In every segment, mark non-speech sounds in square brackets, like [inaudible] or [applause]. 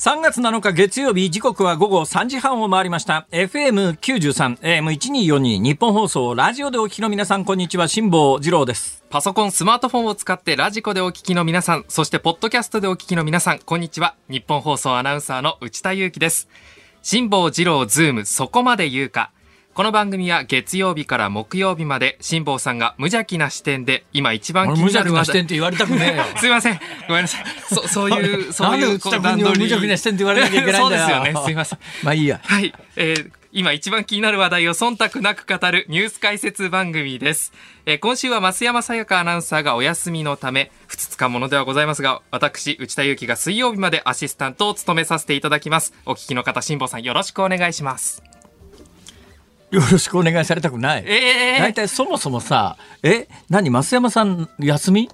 3月7日月曜日時刻は午後3時半を回りました FM93 AM1242 ニッポン放送ラジオでお聞きの皆さんこんにちは辛坊治郎ですパソコン、スマートフォンを使ってラジコでお聞きの皆さん、そしてポッドキャストでお聞きの皆さん、こんにちは。ニッポン放送アナウンサーの内田祐樹です。辛坊治郎ズームそこまで言うか。この番組は月曜日から木曜日まで辛坊さんが無邪気な視点で今一番気になる話題邪気な視点って言われたくねえよ。[laughs] すいません。ごめんなさい。そそういうそういう内田君に無邪気な視点って言われ [laughs] なきゃいけないんだよそうですよ。ねすいません。まあいいや。はい、えー今一番気になる話題を忖度なく語るニュース解説番組です。えー今週は増山さやかアナウンサーがお休みのため、ふつつかものではございますが、私、内田祐樹が水曜日までアシスタントを務めさせていただきます。お聞きの方、辛坊さんよろしくお願いします。よろしくお願いされたくない。え大体そもそもさえ何増山さん休み？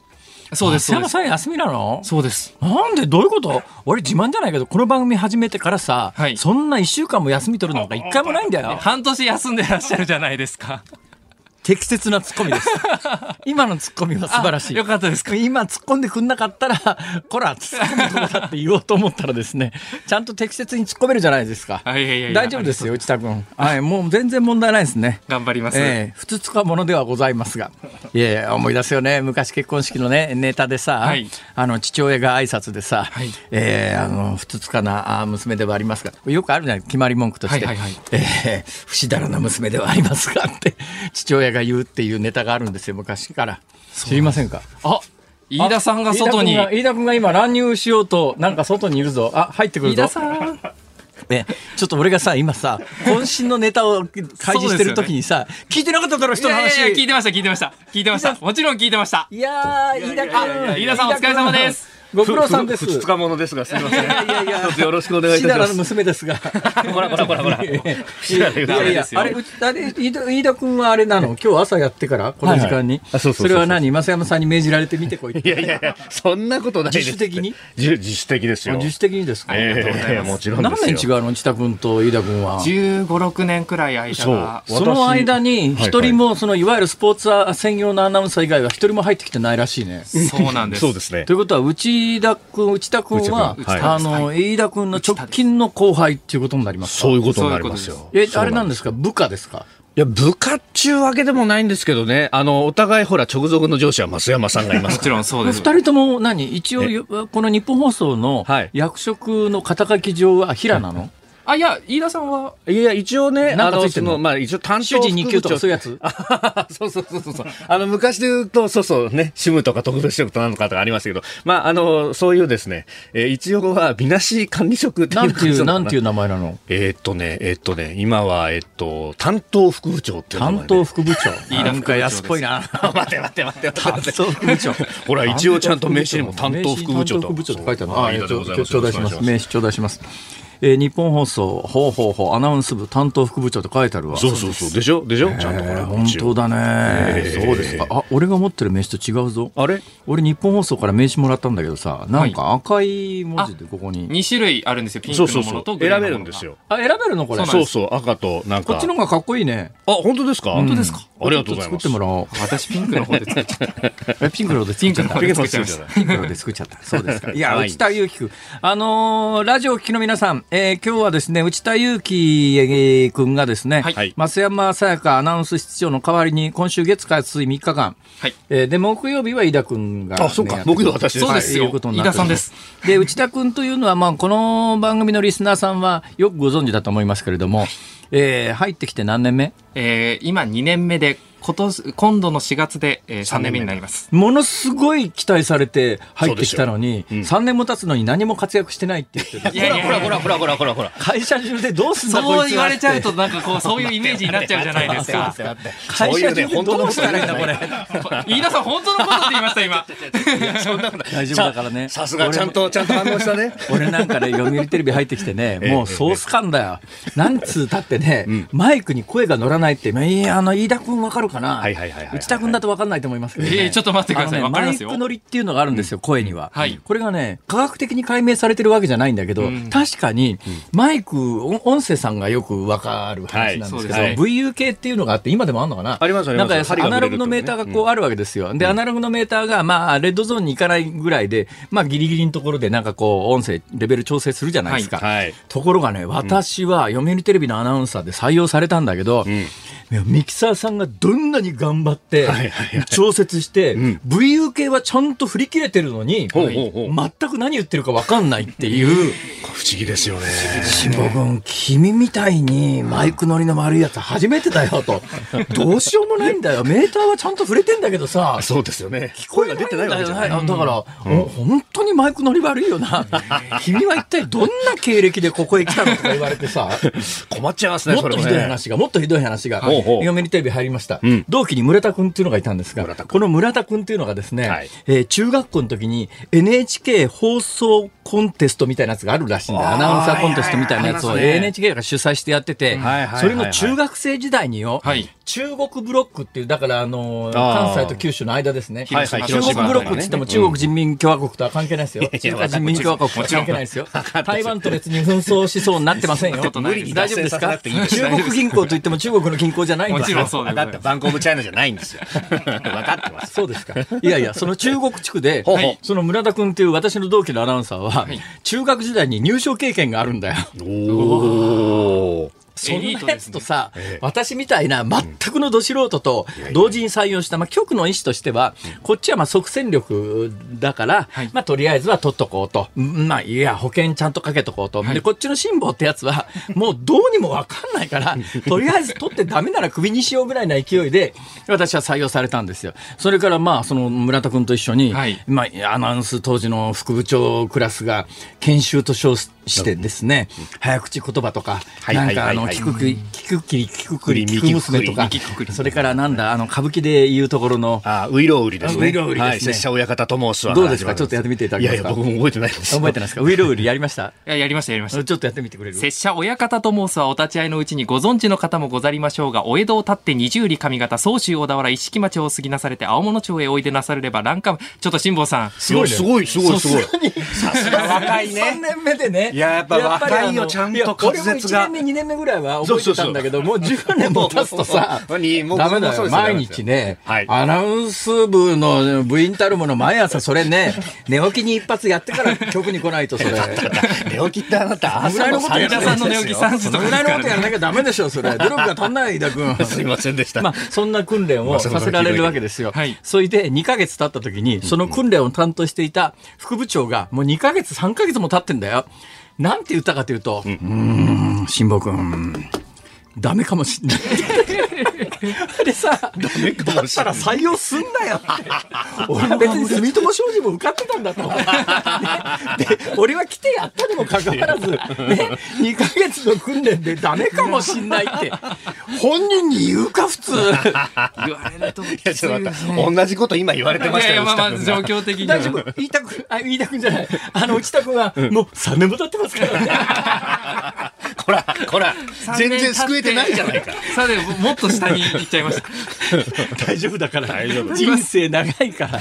そうです、山さん休みなの？そうです。なんで？どういうこと？俺自慢じゃないけどこの番組始めてからさ、はい。そんな1週間も休み取るのなんか一回もないんだよ。半年休んでらっしゃるじゃないですか。適切なツッコミです。[laughs] 今のツッコミは素晴らしい。あよかったですか。今突っ込んでくんなかったらこら突っ込むとこだって言おうと思ったらですねちゃんと適切に突っ込めるじゃないですか。はいいやいやいや大丈夫ですよ内田君。はいもう全然問題ないですね。頑張ります。ええふつつかものではございますが。[laughs] いやいや思い出すよね。昔結婚式のねネタでさ、はい。あの父親が挨拶でさ、はい。ええあのふつつかなあ娘ではありますがよくあるじゃない決まり文句として、はいはいはい。ええ不死だらな娘ではありますがって父親が言うっていうネタがあるんですよ昔から知りませんか？あ、飯田さんが外に。飯田君が今乱入しようとなんか外にいるぞあ入ってくるぞ飯田さん。えちょっと俺がさ今さ渾身のネタを開示してる時にさ、聞いてなかっただろ人の話いやいや聞いてました、聞いてました。聞いてました。もちろん聞いてました。いやー、飯田君。飯田さんお疲れ様です。ご苦労さんです。ふふふつかものですが、すみません。いやいやいや一つよろしくお願いいします。娘ですが。ほらほらほらほら。いやいダやあれ、うちあれ、飯田君はあれなの？今日朝やってからこの時間に。あそうそうそうそうれは何？増山さんに命じられて見てこい。いやいやいや、そんなことないです。自主的に？自自主的ですよ。自主的にですか？ええもちろん何ですよ。年違うの？内田君と飯田君は？15、6年くらい間が。そうその間に私一人もそのいわゆるスポーツ専用のアナウンサー以外は一人も入ってきてないらしいね。そうなんです。そうですねとい。うことは内田君内田君は、内田君。はい。あの飯田君の直近の後輩っていうことになりますか？そういうことになりますよ。えあれなんですか？部下ですか？いや、部下っちゅうわけでもないんですけどね。あの、お互いほら、直属の上司は増山さんがいますもちろんそうです。二人とも何？一応この日本放送のはい。役職の肩書き上は平なの、あ、いや、飯田さんは、いや、一応ね、あの、その、まあ、一応担当主人2級とかそういうやつ？あ [laughs] そうそうそうそうそう。あの、昔で言うと、そうそうね、シムとか特別職となのかとかありましたけど、まあ、あの、そういうですね、えー一応は、みなし管理職ってなんていうなんていうう。名前なの？えーっとね、えーっとね、今は、えーっと、担当副部長っていう名前担で当副部長？[laughs] 飯田なんか安っぽいな。待って待って待って担待って。当副部長。[laughs] ほら、一応ちゃんと名刺にも担当副部長と。担当副部長って書いてあるの。あえーちょありがとうございます。頂戴します名刺頂戴しますえー日本放送ほうほうほうアナウンス部担当副部長って書いてあるわそうそうそう。でしょ？でしょ？ちゃんとこれ。えー本当だね、えーそうですかあ俺が持ってる名刺と違うぞあれ？俺日本放送から名刺もらったんだけどさなんか赤い文字でここに、2種類あるんですよ。ピンク。のものとグレー選のものがべるんです。よ。あ選べるのこれ？そうそう、赤となんか。こっちの方がかっこいいねあ、本当ですか？本当ですか？ありがとうございます。作ってもらおう私ピンクの方で作っちゃった。えピンクので作っちゃったピンクの方で作っちゃいました。ピンクので作っちゃった。そうですか。いや、はい内田祐樹君。あのーラジオを聞きの皆さん、えー今日はですね、内田祐樹君がですね、はい。増山さやかアナウンス室長の代わりに、今週月火水3日間、はい。えーで、木曜日は飯田君が、ね、あそうか。木曜私です。そうです。よはい。いうことになっておりま飯田さんです。で、内田君というのは、まあ、この番組のリスナーさんはよくご存知だと思いますけれども、えー入ってきて何年目？えー、今2年目で、今年、今度の4月で、えー、3年目になります。ものすごい期待されて入ってきたのに、そうです3年も経つのに何も活躍してないって言ってる。いやいやいやほらほらほらほらほら。会社中でどうすんだこいつはそう言われちゃうと、なんかこう、そういうイメージになっちゃうじゃないですか。[laughs] 会社中でどうしたらいいんだこれ飯田さん、本当のことって言いました、今。大丈夫だからねさすがちゃんと、ちゃんと反応したね。俺なんかね読売テレビ入ってきてねもうソース感だよなんつうたってねマイクに声が乗らないっていやあの飯田君わかるかかな、はいはいはいはいはい内田君だと分かんないと思いますけど、ね、えーちょっと待ってください。ねマイク乗りっていうのがあるんですよ、声には、はい。これがね、科学的に解明されてるわけじゃないんだけど、うん。確かに、マイク、音音声さんがよく分かる話なんですけど、はいす。ね VU 系っていうのがあって、今でもあるのかな？ありますあります。なんかアナログのメーターがこうあるわけですよ。で、アナログのメーターが、まあ、レッドゾーンに行かないぐらいで、まあ、ギリギリのところで、なんかこう、音声、レベル調整するじゃないですか。はい。ところがね、私は読売テレビのアナウンサーで採用されたんだけど、ミキサーさんがどんなに頑張って調節して、VU 系はちゃんと振り切れてるのに、全く何言ってるか分かんないっていう。[laughs] 不思議ですよね。辛坊君、君みたいにマイク乗りの悪いやつ初めてだよと。どうしようもないんだよ。[laughs] メーターはちゃんと触れてんだけどさ。そうですよね。聞こえ声が出てないわけじゃない。だから、お本当にマイク乗り悪いよな。[laughs] 君は一体どんな経歴でここへ来たのとか言われてさ。困っちゃいますね、もっとひどい話が、もっとひどい話が、読売テレビ入りました。ん。同期に村田君っていうのがいたんですがこの村田君っていうのがですね、はい。えー中学校の時に NHK 放送コンテストみたいなやつがあるらしいんだアナウンサーコンテストみたいなやつを NHK が主催してやっててそれの中学生時代によ、はい中国ブロックっていう、だからあの関西と九州の間ですね。はいはい中国ブロックって言っても中国人民共和国とは関係ないですよ。中華人民共和国とは関係ないですよ。台湾と別に紛争しそうになってませんよ。大丈夫ですか？中国銀行と言っても中国の銀行じゃないんもちですよ。ろんそうだってバンコブチャイナじゃないんですよ。[laughs] 分かってます。そうですか。いやいや、その中国地区でその村田君っていう私の同期のアナウンサーは、中学時代に入賞経験があるんだよ。おー。そんなやつとさ、私みたいな全くのど素人と同時に採用した、まあ、局の意思としては、こっちはまあ即戦力だから、まあ、とりあえずは取っとこうと。うんまあ、いや、保険ちゃんとかけとこうと。で、こっちの辛抱ってやつは、[laughs] もうどうにもわかんないから、[laughs] とりあえず取ってダメならクビにしようぐらいな勢いで、私は採用されたんですよ。それからまあ、その村田君と一緒に、はい。まあ、アナウンス当時の副部長クラスが研修と称してですね、早口言葉とか、はいなんかあの、聞くくり、聞くきり、聞くくり、右聞く娘とかそれからなんだ、あの、歌舞伎で言うところの、あ、ウイロウリですね。ウイロウリですねはい。拙者親方と申すわ。どうですか？ちょっとやってみていただけますかいやいや、僕も覚えてないです。覚えてないですか？ウィルウリやりました？いや、やりました、やりました。ちょっとやってみてくれる？拙者親方と申すはお立ち会いのうちにご存知の方もござりましょうが、お江戸を立って二十里上方、総州小田原、一色町を過ぎなされて青物町へおいでなされれば、欄干部、ちょっと辛坊さん。すごい、すごい、すごい、すごい。さすが若いね。3 [laughs] 年目でね。いややっぱ若いよちゃんと滑舌が俺も1年目、2年目ぐらいは覚えてたんだけど、もう10年も経つとさ、[laughs] ダメだよ。毎日ね、はいアナウンス部の部員たるもの毎朝それね、[laughs] 寝起きに一発やってから局に来ないとそれ。寝起きってあなた、そのぐらいのことや飯田さんの寝起き3時そとかのぐらいのことやらなきゃダメでしょ、それ。[laughs] 努力が足んない、飯田君。すいませんでした。まあ、そんな訓練をさせられるわけですよ。はいそれで2ヶ月経った時に、その訓練を担当していた副部長が、もう2ヶ月、3ヶ月も経ってんだよ。なんて言ったかというと、うん、辛坊君、ダメかもしれない。[laughs] でさ、だったら採用すんなよって。[laughs] 俺は別に住友商事も受かってたんだと。[laughs] で、俺は来てやったにもかかわらず、ね、2ヶ月の訓練でダメかもしんないって、本人に言うか、普通。言われると。いや、ちょっと待って、同じこと今言われてましたよ。いやいや、まあまあ、状況的に大丈夫言いたく、あ、言いたくんじゃない。あの、内田君は、もう3年も経ってますからね。こら、こら、全然救えてないじゃないか。さあでも、もっと下に行っちゃいました。[laughs] 大丈夫だから。大丈夫人生長いから。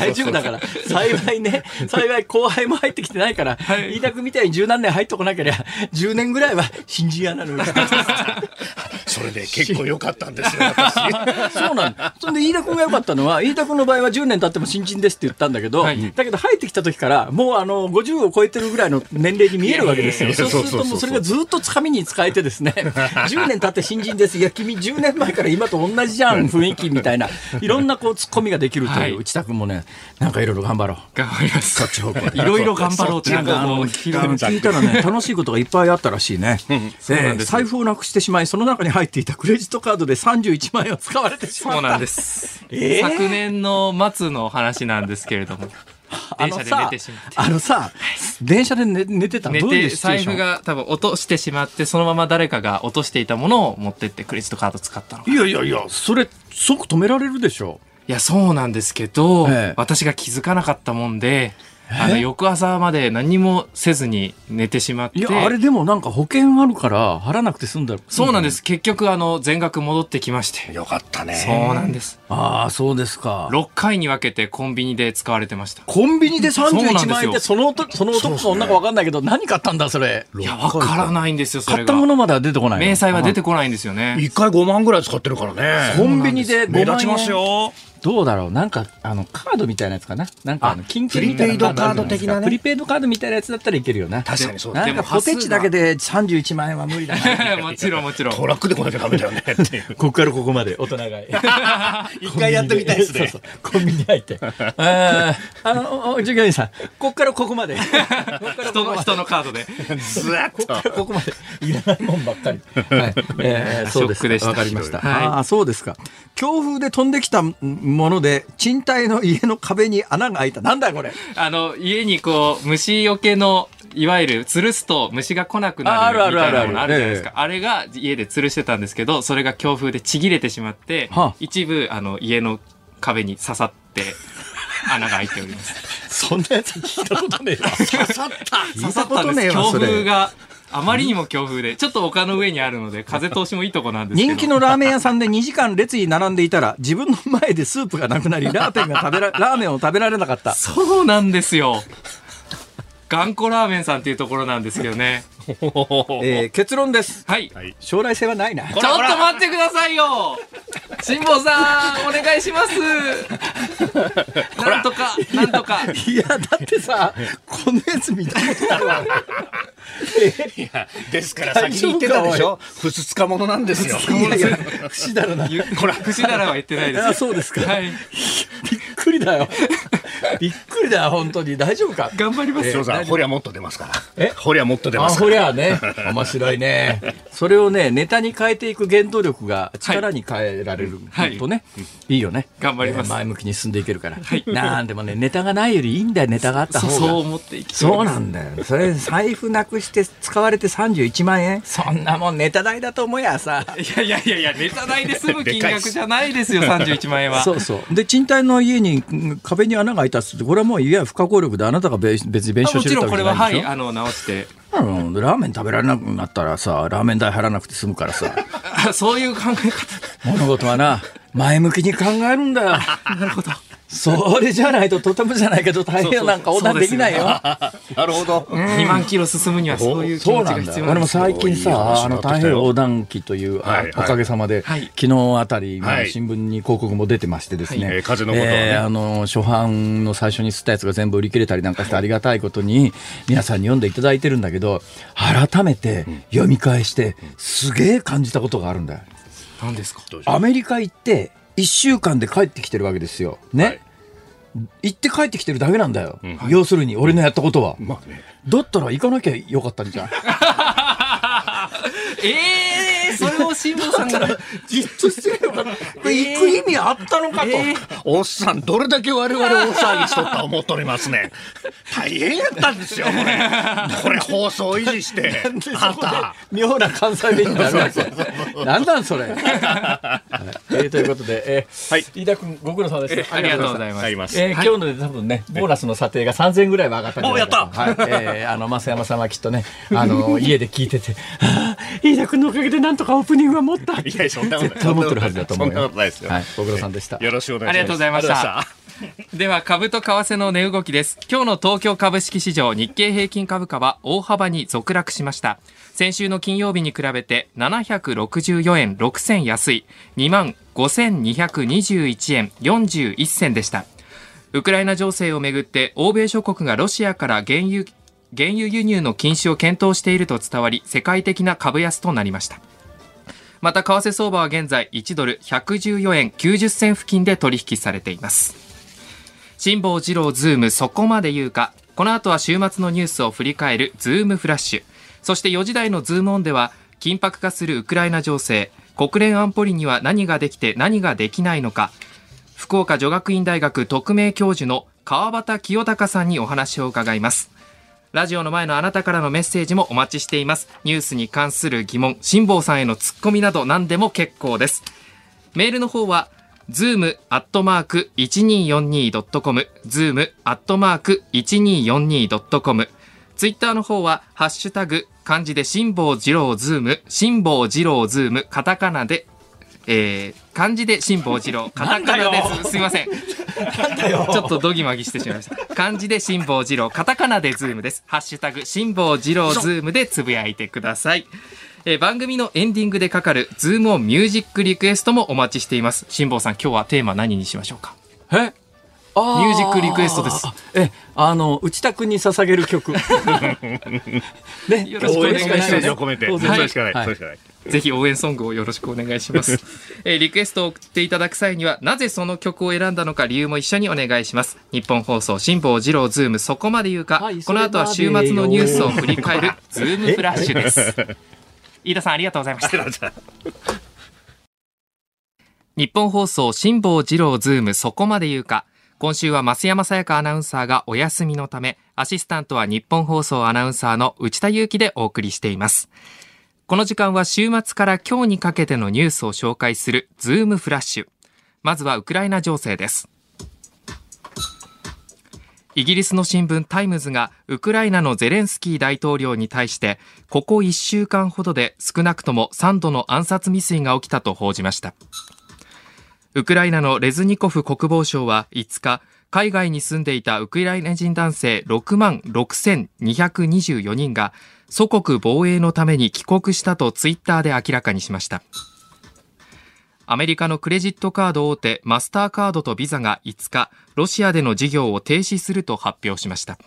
大丈夫だから。幸いね、幸い後輩も入ってきてないから、飯田君みたいに十何年入っとこなければ、10年ぐらいは新人アナの内田です。[laughs] それで結構良かったんですよ、私。そうなんだ。そんで飯田君が良かったのは、飯田君の場合は10年経っても新人ですって言ったんだけど、はいだけど入ってきた時から、もうあの、50を超えてるぐらいの年齢に見えるわけですよ。そうするともうそれがずっとつかみに使えてですね、[laughs] 10年経って新人です。いや、君10年前から今と同じじゃん、雰囲気みたいな、いろんなこう、突っ込みができるという、はい内田君もね、なんかいろいろ頑張ろう。頑張ります。そっち方向いろいろ頑張ろうって、なんかもう、聞いたらね、楽しいことがいっぱいあったらしいね。[laughs] 財布をなくしてしまい、その中に入っていたクレジットカードで31万円を使われてしまった。そうなんです。えー？昨年の末の話なんですけれども。[laughs] 電車で寝てしまって。あのさ、電車で寝寝てた寝どういうて財布が多分落としてしまってそのまま誰かが落としていたものを持ってってクレジットカード使ったのかいやいやいや、それ、即止められるでしょ。いやそうなんですけど、ええ私が気づかなかったもんであの翌朝まで何もせずに寝てしまって。いや、あれでもなんか保険あるから払わなくて済んだそうなんです。結局あの全額戻ってきまして。よかったね。そうなんです。ああ、そうですか。6回に分けてコンビニで使われてました。コンビニでそうなんですよ。31万円ってその男その男か女か分かんないけど何買ったんだそれ？いや分からないんですよそ買れが。ったものまでは出てこないの？明細は出てこないんですよね。一回5万ぐらい使ってるからね。コンビニで5万円。目立ちますよ。どうだろう？なんかあのカードみたいなやつかな？なんかあの金券みたいなプリペイドカード的なね。プリペイドカードみたいなやつだったらいけるよな。確かにそうだなんかポテチだけで31万円は無理だな。[laughs] もちろんもちろん。トラックで来なきゃダメだよね。[laughs] ここからここまで大人買い。[laughs] 一回やってみたいですね。コンビニ入ってあのお従業員さん。ここからここまで。ここから人の人のカードで。ずーっと。ここまでいらないもんばっかり。はい、えー、そうです。ショックでした。わかりました。はい。ああ、そうですか。強風で飛んできたもので、賃貸の家の壁に穴が開いた。なんだよこれ。あの家にこう虫よけのいわゆる吊るすと虫が来なくなるみたいなものあるじゃないですかあれが家で吊るしてたんですけどそれが強風でちぎれてしまって、はあ一部あの家の壁に刺さって穴が開いております [laughs] そんなやつ聞いたことねえわ。刺さった。聞刺さったんです強。風があまりにも強風でちょっと丘の上にあるので風通しもいいとこなんですけど。人気のラーメン屋さんで2時間列に並んでいたら自分の前でスープがなくなりラーメンが食べら [laughs] ラーメンを食べられなかった。そうなんですよ。頑固ラーメンさんっていうところなんですけどね [laughs] えー [laughs] 結論です。はい。将来性はないな。[laughs] ちょっと待ってくださいよ。辛坊さんお願いします。なんとかなんとか。いやだってさこのやつ見たことあるわ。いやですから先に言ってたでしょ？ふつつかものなんですよ。いやいや不死だろな。ゆこれ串だらは言ってないです。あそうですか、はい。びっくりだよ。びっくりだよ本当に。大丈夫か？頑張ります。翔さりゃもっと出ますから。え？ほりゃもっと出あますから。ほりゃあね [laughs] 面白いね。それをねネタに変えていく原動力が力に変えられるはい。とね、い、いよね。頑張ります。えー前向きに進んでいけるから、なんでもねネタがないよりいいんだよネタがあった方が。そう思っていきそうなんだよ。それ財布なくして使われて31万円？そんなもんネタ代だと思やさ。いやいやいやいやネタ代で済む金額じゃないですよ [laughs] 31万円は。そうそう。で、賃貸の家にうん壁に穴が開いたっつって、これはもういわゆる不可抗力であなたが別別に弁償してわけろんこれははじゃないでしょ？いあの直してうんラーメン食べられなくなったらさ、ラーメン代払わなくて済むからさ。あ [laughs] そういう考え方物事はな、前向きに考えるんだよ。[laughs] なるほど。それじゃないととてもじゃないけど大変なんか横断できないよ。なるほど。2 [laughs] 万キロ進むにはそういう気持ちが必要俺もなんですよ。最近さ、あの太平洋横断機という、おかげさまで、はい。昨日あたり、新聞に広告も出てましてですね、はい。えー風のことはね。えーあの初版の最初に吸ったやつが全部売り切れたりなんかしてありがたいことに皆さんに読んでいただいてるんだけど、改めて読み返して、すげえ感じたことがあるんだよ。何ですか？アメリカ行って、1週間で帰ってきてるわけですよ。ね。はい行って帰ってきてるだけなんだよ。ん要するに、俺のやったことは。まあね。だったら行かなきゃよかったんじゃん。[laughs] ええそれを辛坊さんがじっとしてれば、[laughs] これ行く意味あったのかと。おっさん、どれだけ我々大騒ぎしとった思っとりますね。[laughs] 大変やったんですよ、これ。これ放送維持して。あんた。妙な関西弁になるわけ。[laughs] なんなんそれ。はいえーということで、えーはい飯田君ご苦労様です。ありがとうございます。えー今日ので多分ね、ボーナスの査定が3000円ぐらいは上がったんじゃないかとおやはい。えーあの、増山さんはきっとね、あの、家で聞いてて、飯田君のおかげでなんとかオープニングは持った。[laughs] いや、そんなことない。絶対思ってるはずだと思うよ。そんなことないですよ。はい、ご苦労さんでした。よろしくお願いします。ありがとうございました。では株と為替の値動きです。今日の東京株式市場日経平均株価は大幅に続落しました。先週の金曜日に比べて764円6銭安い。2万5221円41銭でした。ウクライナ情勢をめぐって欧米諸国がロシアから原油原油輸入の禁止を検討していると伝わり世界的な株安となりましたまた為替相場は現在1ドル114円90銭付近で取引されています。辛坊治郎ズームそこまで言うか。この後は週末のニュースを振り返るズームフラッシュ。そして4時台のズームオンでは緊迫化するウクライナ情勢。国連安保理には何ができて何ができないのか。福岡女学院大学特命教授の川端清隆さんにお話を伺います。ラジオの前のあなたからのメッセージもお待ちしています。ニュースに関する疑問辛坊さんへのツッコミなど何でも結構です。メールの方は zoom アットマーク 1242.com、zoom アットマーク 1242.com、ツイッターの方は、ハッシュタグ、漢字で辛坊治郎ズーム、辛坊治郎ズーム、カタカナで、えー、漢字で辛坊治郎、[laughs] カタカナです。すみません。[laughs] ちょっとドギマギしてしまいました。漢字で辛坊治郎、カタカナでズームです。ハッシュタグ、辛坊治郎ズームでつぶやいてください。えー番組のエンディングでかかるズームオンミュージックリクエストもお待ちしています。辛坊さん、今日はテーマ何にしましょうか？え？ミミュージックリクエストです。え、あの、内田君に捧げる曲。[laughs] ね、よろしくお願いしますメッセージを込めて、当然それしかない、はいそれしかない。[laughs] ぜひ応援ソングをよろしくお願いします。[laughs] えーリクエストを送っていただく際には、なぜその曲を選んだのか理由も一緒にお願いします。ニッポン放送、辛坊治郎ズーム、そこまで言うか、はいこの後は週末のニュースを振り返る、ズームフラッシュです。[laughs] 飯田さん、ありがとうございました。ニッポン放送、辛坊治郎ズーム、そこまで言うか。今週は増山さやかアナウンサーがお休みのため、アシスタントはニッポン放送アナウンサーの内田雄基でお送りしています。この時間は週末から今日にかけてのニュースを紹介するズームフラッシュ。まずはウクライナ情勢です。イギリスの新聞タイムズがウクライナのゼレンスキー大統領に対してここ1週間ほどで少なくとも3度の暗殺未遂が起きたと報じました。ウクライナのレズニコフ国防相は5日、海外に住んでいたウクライナ人男性6万6224人が祖国防衛のために帰国したとツイッターで明らかにしました。アメリカのクレジットカード大手マスターカードとビザが5日、ロシアでの事業を停止すると発表しました。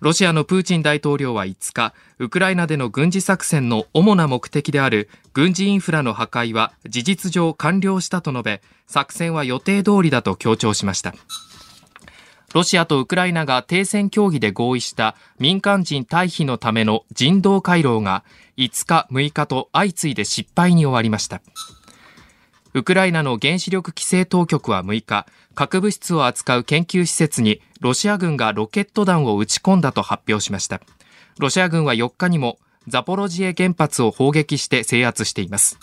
ロシアのプーチン大統領は5日、ウクライナでの軍事作戦の主な目的である軍事インフラの破壊は事実上完了したと述べ、作戦は予定通りだと強調しました。ロシアとウクライナが停戦協議で合意した民間人退避のための人道回廊が5日、6日と相次いで失敗に終わりました。ウクライナの原子力規制当局は6日、核物質を扱う研究施設にロシア軍がロケット弾を撃ち込んだと発表しました。ロシア軍は4日にもザポロジエ原発を砲撃して制圧しています。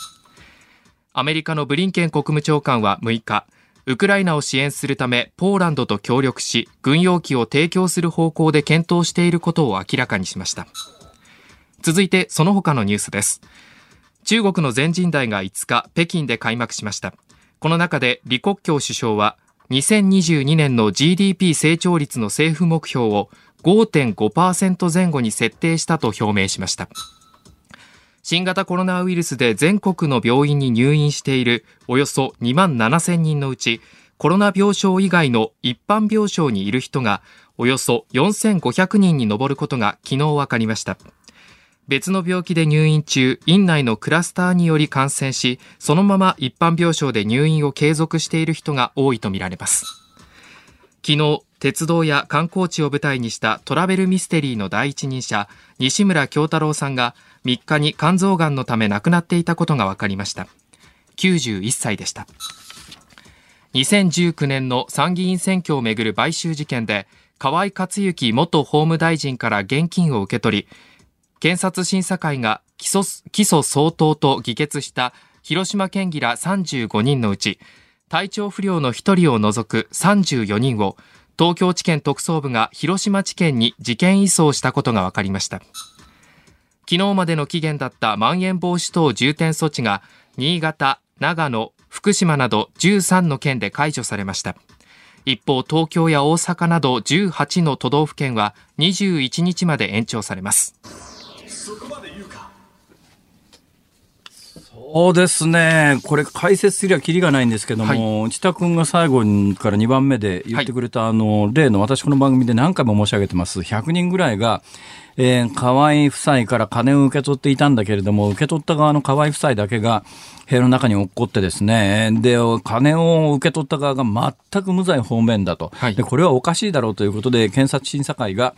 アメリカのブリンケン国務長官は6日、ウクライナを支援するためポーランドと協力し、軍用機を提供する方向で検討していることを明らかにしました。続いてその他のニュースです。中国の全人代が5日、北京で開幕しました。この中で李克強首相は、2022年の GDP 成長率の政府目標を5.5%前後に設定したと表明しました。新型コロナウイルスで全国の病院に入院しているおよそ2万7000人のうち、コロナ病床以外の一般病床にいる人がおよそ4500人に上ることが昨日分かりました。別の病気で入院中、院内のクラスターにより感染し、そのまま一般病床で入院を継続している人が多いとみられます。昨日、鉄道や観光地を舞台にしたトラベルミステリーの第一人者、西村京太郎さんが3日に肝臓がんのため亡くなっていたことが分かりました。91歳でした。2019年の参議院選挙をめぐる買収事件で、河井克行元法務大臣から現金を受け取り、検察審査会が起訴起訴相当と議決した広島県議ら35人のうち、体調不良の1人を除く34人を東京地検特捜部が広島地検に事件移送したことが分かりました。昨日までの期限だったまん延防止等重点措置が新潟、長野、福島など13の県で解除されました。一方、東京や大阪など18の都道府県は21日まで延長されます。そうですね。これ解説すりゃきりがないんですけども、内田君が最後から2番目で言ってくれた、あの、例の私この番組で何回も申し上げてます。100人ぐらいが、えー、河合夫妻から金を受け取っていたんだけれども、受け取った側の河合夫妻だけが部屋の中に落っこってですね、で、金を受け取った側が全く無罪方面だと。はいで、これはおかしいだろうということで、検察審査会が、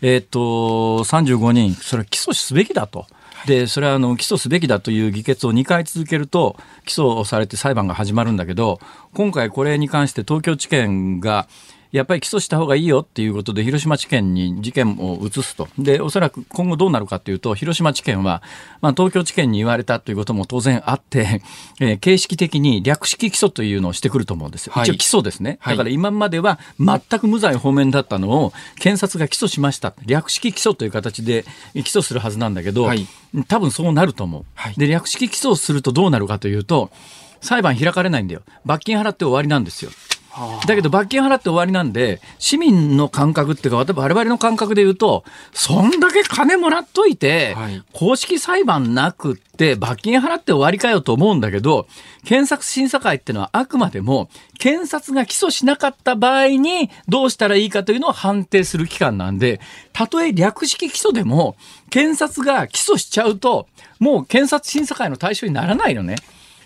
えーっと、35人、それは起訴すべきだと。で、それはあの起訴すべきだという議決を2回続けると、起訴されて裁判が始まるんだけど、今回これに関して東京地検が、やっぱり起訴した方がいいよっていうことで、広島地検に事件を移すと。で、おそらく今後どうなるかというと、広島地検は、まあ、東京地検に言われたということも当然あって、[laughs] えー、形式的に略式起訴というのをしてくると思うんですよ。はい、一応起訴ですね。だから今までは全く無罪方面だったのを、検察が起訴しました。略式起訴という形で起訴するはずなんだけど、はい、多分そうなると思う。はい、で、略式起訴をするとどうなるかというと、裁判開かれないんだよ。罰金払って終わりなんですよ。だけど罰金払って終わりなんで、市民の感覚っていうか、我々の感覚で言うと、そんだけ金もらっといて、公式裁判なくって罰金払って終わりかよと思うんだけど、検察審査会っていうのはあくまでも、検察が起訴しなかった場合にどうしたらいいかというのを判定する機関なんで、たとえ略式起訴でも、検察が起訴しちゃうと、もう検察審査会の対象にならないのね。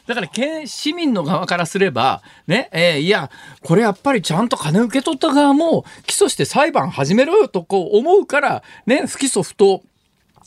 だから、県市民の側からすれば、ね、えー、いや、これやっぱりちゃんと金受け取った側も起訴して裁判始めろよとこう思うから、ね、不起訴不当。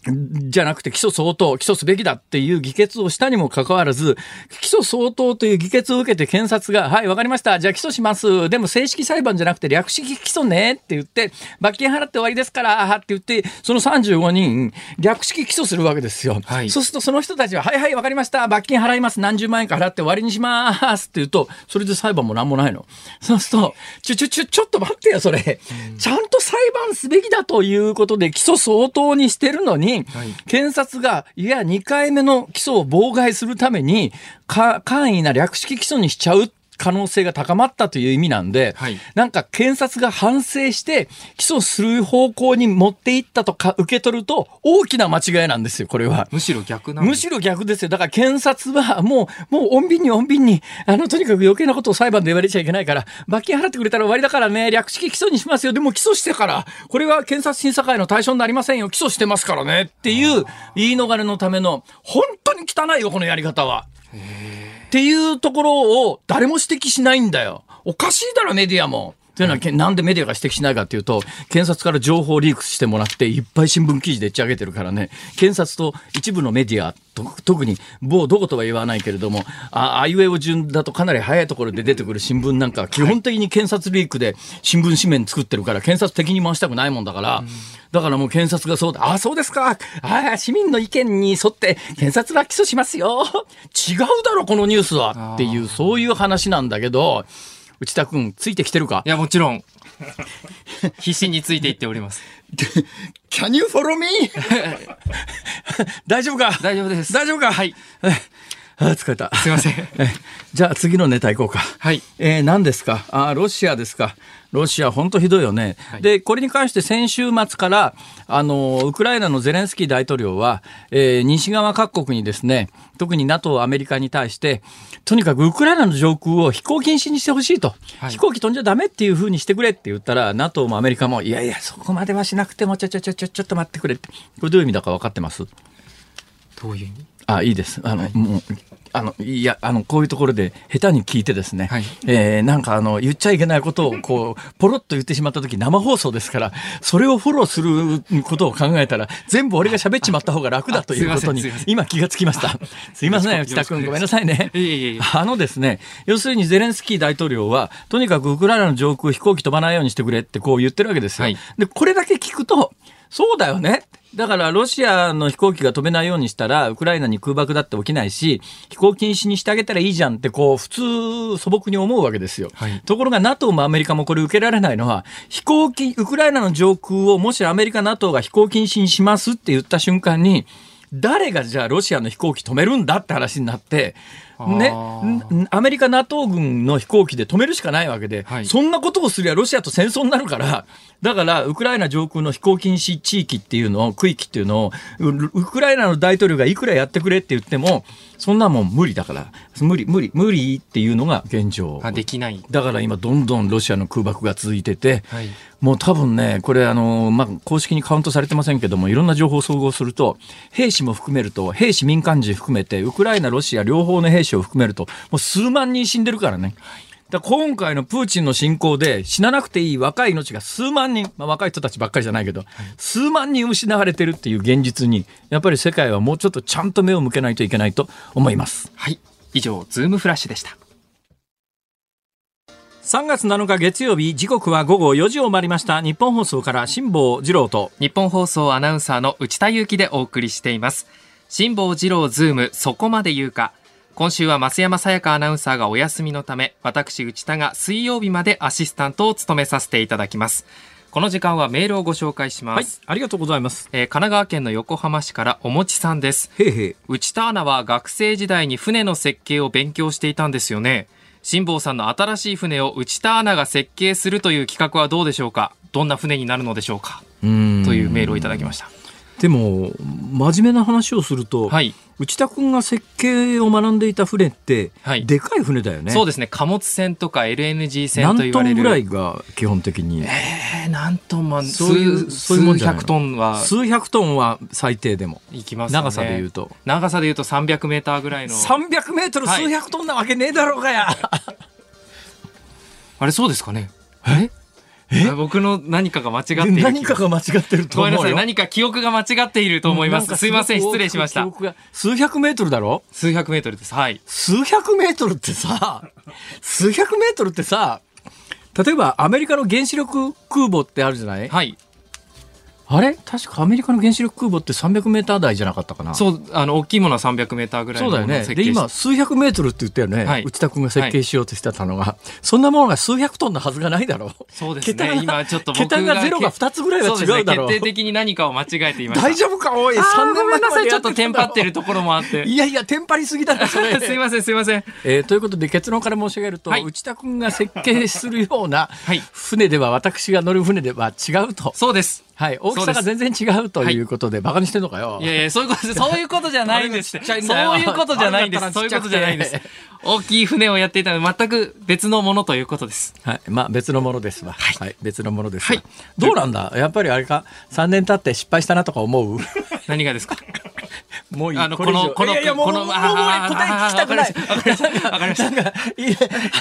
じゃなくて起訴相当、起訴すべきだっていう議決をしたにもかかわらず、起訴相当という議決を受けて検察が、はい、わかりました。じゃあ起訴します。でも正式裁判じゃなくて略式起訴ねって言って、罰金払って終わりですから、って言って、その35人、略式起訴するわけですよ。はい、そうするとその人たちは、はいはい、わかりました。罰金払います。何十万円か払って終わりにしますって言うと、それで裁判もなんもないの。そうすると、ちょ、ちょ、ちょ、ちょっと待ってよ、それ。ちゃんと裁判すべきだということで起訴相当にしてるのに、はい、検察が、いや、2回目の起訴を妨害するために、簡易な略式起訴にしちゃう可能性が高まったという意味なんで、はい、なんか検察が反省して起訴する方向に持っていったとか受け取ると大きな間違いなんですよ、これは。むしろ逆なんむしろ逆ですよ。だから検察はもう、もう穏便に穏便に、あの、とにかく余計なことを裁判で言われちゃいけないから、罰金払ってくれたら終わりだからね、略式起訴にしますよ。でも起訴してから、これは検察審査会の対象になりませんよ。起訴してますからね。っていう言い逃れのための、本当に汚いよ、このやり方は。っていうところを誰も指摘しないんだよ。おかしいだろ、メディアも。というのは、なんでメディアが指摘しないかというと、検察から情報リークしてもらって、いっぱい新聞記事でっち上げてるからね、検察と一部のメディア、特に某どことは言わないけれども、ああいうえお順だとかなり早いところで出てくる新聞なんか、基本的に検察リークで新聞紙面作ってるから、検察的に回したくないもんだから、だからもう検察がそうだ、ああ、そうですか、ああ、市民の意見に沿って検察は起訴しますよ。違うだろ、このニュースは。っていう、そういう話なんだけど、内田君、ついてきてるか？いや、もちろん。必死についていっております。[laughs] Can you follow me? [laughs] 大丈夫か？大丈夫です。大丈夫か？はい。[laughs] あ疲れた。すいません。じゃあ次のネタいこうか。はい。えー、何ですか？あ、ロシアですか。ロシア、本当ひどいよね、はい、でこれに関して先週末からあのウクライナのゼレンスキー大統領は、えー、西側各国にですね特に NATO、アメリカに対して、とにかくウクライナの上空を飛行禁止にしてほしいと、はい、飛行機飛んじゃだめっていうふうにしてくれって言ったら、NATO もアメリカも、いやいや、そこまではしなくても、ちょちょちょちょちょっと待ってくれって、これどういう意味だか分かってます？どういう意味？あいいです。あの、はい、もうあのいやあのこういうところで下手に聞いてですね、はい、えー、なんかあの言っちゃいけないことをこうポロッと言ってしまった時生放送ですからそれをフォローすることを考えたら全部俺が喋っちまった方が楽だということに今気がつきました。すいません内田君ごめんなさいね。あのですね要するにゼレンスキー大統領はとにかくウクライナの上空飛行機飛ばないようにしてくれってこう言ってるわけですよ。はい、でこれだけ聞くとそうだよね。だからロシアの飛行機が飛べないようにしたら、ウクライナに空爆だって起きないし、飛行禁止にしてあげたらいいじゃんって、こう、普通素朴に思うわけですよ。はい、ところが NATO もアメリカもこれ受けられないのは、飛行機、ウクライナの上空をもしアメリカ NATO が飛行禁止にしますって言った瞬間に、誰がじゃあロシアの飛行機止めるんだって話になって、ね、アメリカ NATO 軍の飛行機で止めるしかないわけで、はい、そんなことをすりゃロシアと戦争になるから、だからウクライナ上空の飛行禁止地域っていうのを、区域っていうのを、ウクライナの大統領がいくらやってくれって言っても、そんなもん無理だから、無理、無理、無理っていうのが現状。できない。だから今どんどんロシアの空爆が続いてて、はい、もう多分ね、これあの、まあ、公式にカウントされてませんけども、いろんな情報を総合すると、兵士も含めると、兵士民間人含めて、ウクライナ、ロシア両方の兵士を含めると、もう数万人死んでるからね。だ今回のプーチンの侵攻で死ななくていい若い命が数万人、まあ、若い人たちばっかりじゃないけど、はい、数万人失われてるっていう現実に、やっぱり世界はもうちょっとちゃんと目を向けないといけないと思います。はい。以上、ズームフラッシュでした。3月7日月曜日時刻は午後4時を回りました日本放送から辛坊治郎と日本放送アナウンサーの内田裕樹でお送りしています辛坊治郎ズームそこまで言うか今週は増山さやかアナウンサーがお休みのため私内田が水曜日までアシスタントを務めさせていただきます。この時間はメールをご紹介します、はいありがとうございます。えー神奈川県の横浜市からおもちさんです。へいへい。内田アナは学生時代に船の設計を勉強していたんですよね。辛坊さんの新しい船を内田アナが設計するという企画はどうでしょうか？どんな船になるのでしょうか？うん。というメールをいただきましたでも真面目な話をすると、はい。内田君が設計を学んでいた船って、はい。でかい船だよね。そうですね。貨物船とか LNG 船と何言われる。トンぐらいが基本的に、えー、何トンまそういう数そういうもん数百トンは。数百トンは最低でも。いきますよね。長さで言うと。長さで言うと300メーターぐらいの。300メートルはい。数百トンなわけねえだろうがや、[laughs] あれそうですかね。ええ？僕の何かが間違っている何かが間違ってるとごめんなさい。何か記憶が間違っていると思います。すいません。失礼しました。記憶が数百メートルだろ？数百メートルです。はい。数百メートルってさ数百メートルってさ例えばアメリカの原子力空母ってあるじゃない、はいあれ？確かアメリカの原子力空母って300メーター台じゃなかったかな。そうあの大きいものは300メーターぐらいのそうだよね。で、今、数百メートルって言ったよね。はい。内田君が設計しようとしてたのが、そんなものが数百トンのはずがないだろう。そうですね。今ちょっと僕桁がゼロが2つぐらいは違うだろう。決定的に何かを間違えていました。大丈夫かおい、あー3ごめ年前んなさい。ちょっとテンパってるところもあって。いやいや、テンパりすぎだろ、それ。[laughs] すいませんすいません。えーということで結論から申し上げると、はい。内田君が設計するようなはい。船では私が乗る船では違うと、そうですはい、大きさが全然違うということで、バカにしてんのかよ。いやいやそういうこと [laughs] そういうことじゃないんです。そういうことじゃないんです。そういうことじゃないんです。大きい船をやっていたので全く別のものということです。はい、まあ別のものですわ。はい、別のものですわ。はい。どうなんだ？やっぱりあれか、3年経って失敗したなとか思う？何がですか？もういい。あのこのこのいやいやもうこのもう答え聞きたくない。わかりましたわかりましたなんかい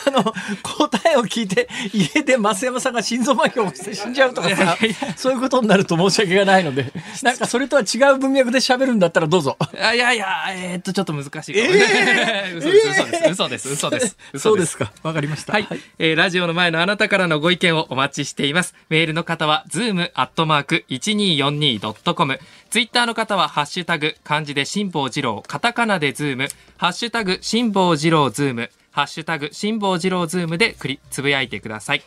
あの、答えを聞いて、家で増山さんが心臓麻痺を起こして死んじゃうとかさそういうことになると申し訳がないので、なんかそれとは違う文脈で喋るんだったらどうぞ。あいやいやえーっとちょっと難しいえー嘘です嘘です嘘です嘘です嘘そうですか。わかりました。はい、えーラジオの前のあなたからのご意見をお待ちしています。メールの方は、ズームアットマーク 1242.com。ツイッターの方は、ハッシュタグ、漢字で辛坊治郎、カタカナでズーム、ハッシュタグ、辛坊治郎ズーム、ハッシュタグ、辛坊治郎ズームでくり、つぶやいてください。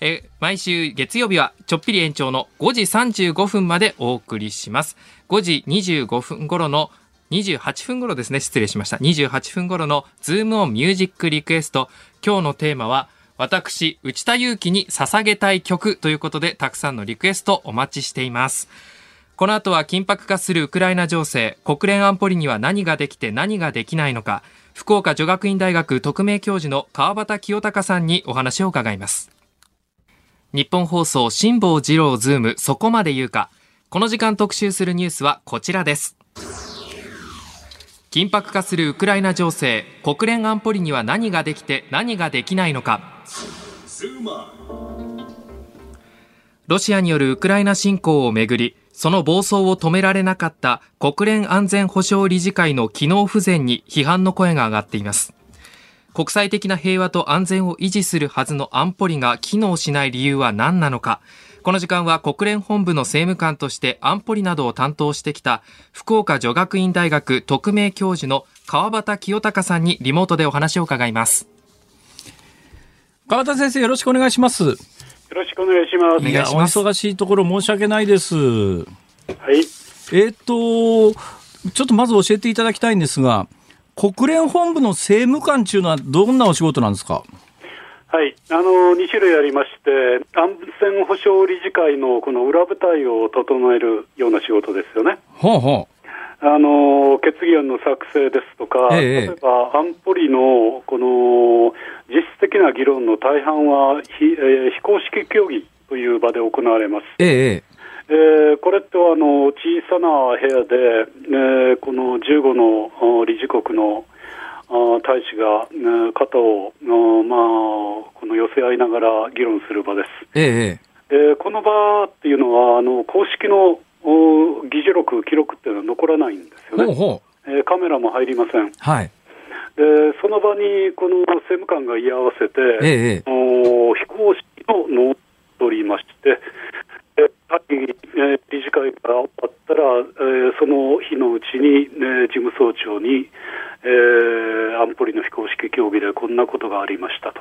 え毎週月曜日はちょっぴり延長の5時35分までお送りします。5時25分頃の28分頃ですね。失礼しました。28分頃のズームオンミュージックリクエスト。今日のテーマは、私、内田祐樹に捧げたい曲ということで、たくさんのリクエストお待ちしています。この後は緊迫化するウクライナ情勢、国連安保理には何ができて何ができないのか、福岡女学院大学特命教授の川端清隆さんにお話を伺います。日本放送辛坊治郎ズームそこまで言うか。この時間特集するニュースはこちらです。緊迫化するウクライナ情勢、国連安保理には何ができて何ができないのか。ロシアによるウクライナ侵攻をめぐり、その暴走を止められなかった国連安全保障理事会の機能不全に批判の声が上がっています。国際的な平和と安全を維持するはずの安保理が機能しない理由は何なのか。この時間は国連本部の政務官として安保理などを担当してきた福岡女学院大学特命教授の川端清隆さんにリモートでお話を伺います。川田先生よろしくお願いします。よろしくお願いします。お願いしますやお忙しいところ申し訳ないです。はい。えーっと、ちょっとまず教えていただきたいんですが、国連本部の政務官っていうのはどんなお仕事なんですか？はい。あの、2種類ありまして、安全保障理事会のこの裏舞台を整えるような仕事ですよね。ほうほあの、決議案の作成ですとか、ええ例えば安保理のこの実質的な議論の大半は非,、えー非公式協議という場で行われます。う。えええーこれってあの小さな部屋で、えーこの15のあ理事国のあ大使が、ね肩を、あまあ、この寄せ合いながら議論する場です。えええーこの場っていうのはあの公式のお議事録、記録っていうのは残らないんですよね、ほ。えーカメラも入りません。はい。ででその場にこの政務官が居合わせて、ええお非公式のノートを取りまして、えー理事会が終わったら、えーその日のうちに、ね、事務総長に、えー安保理の非公式協議でこんなことがありましたと。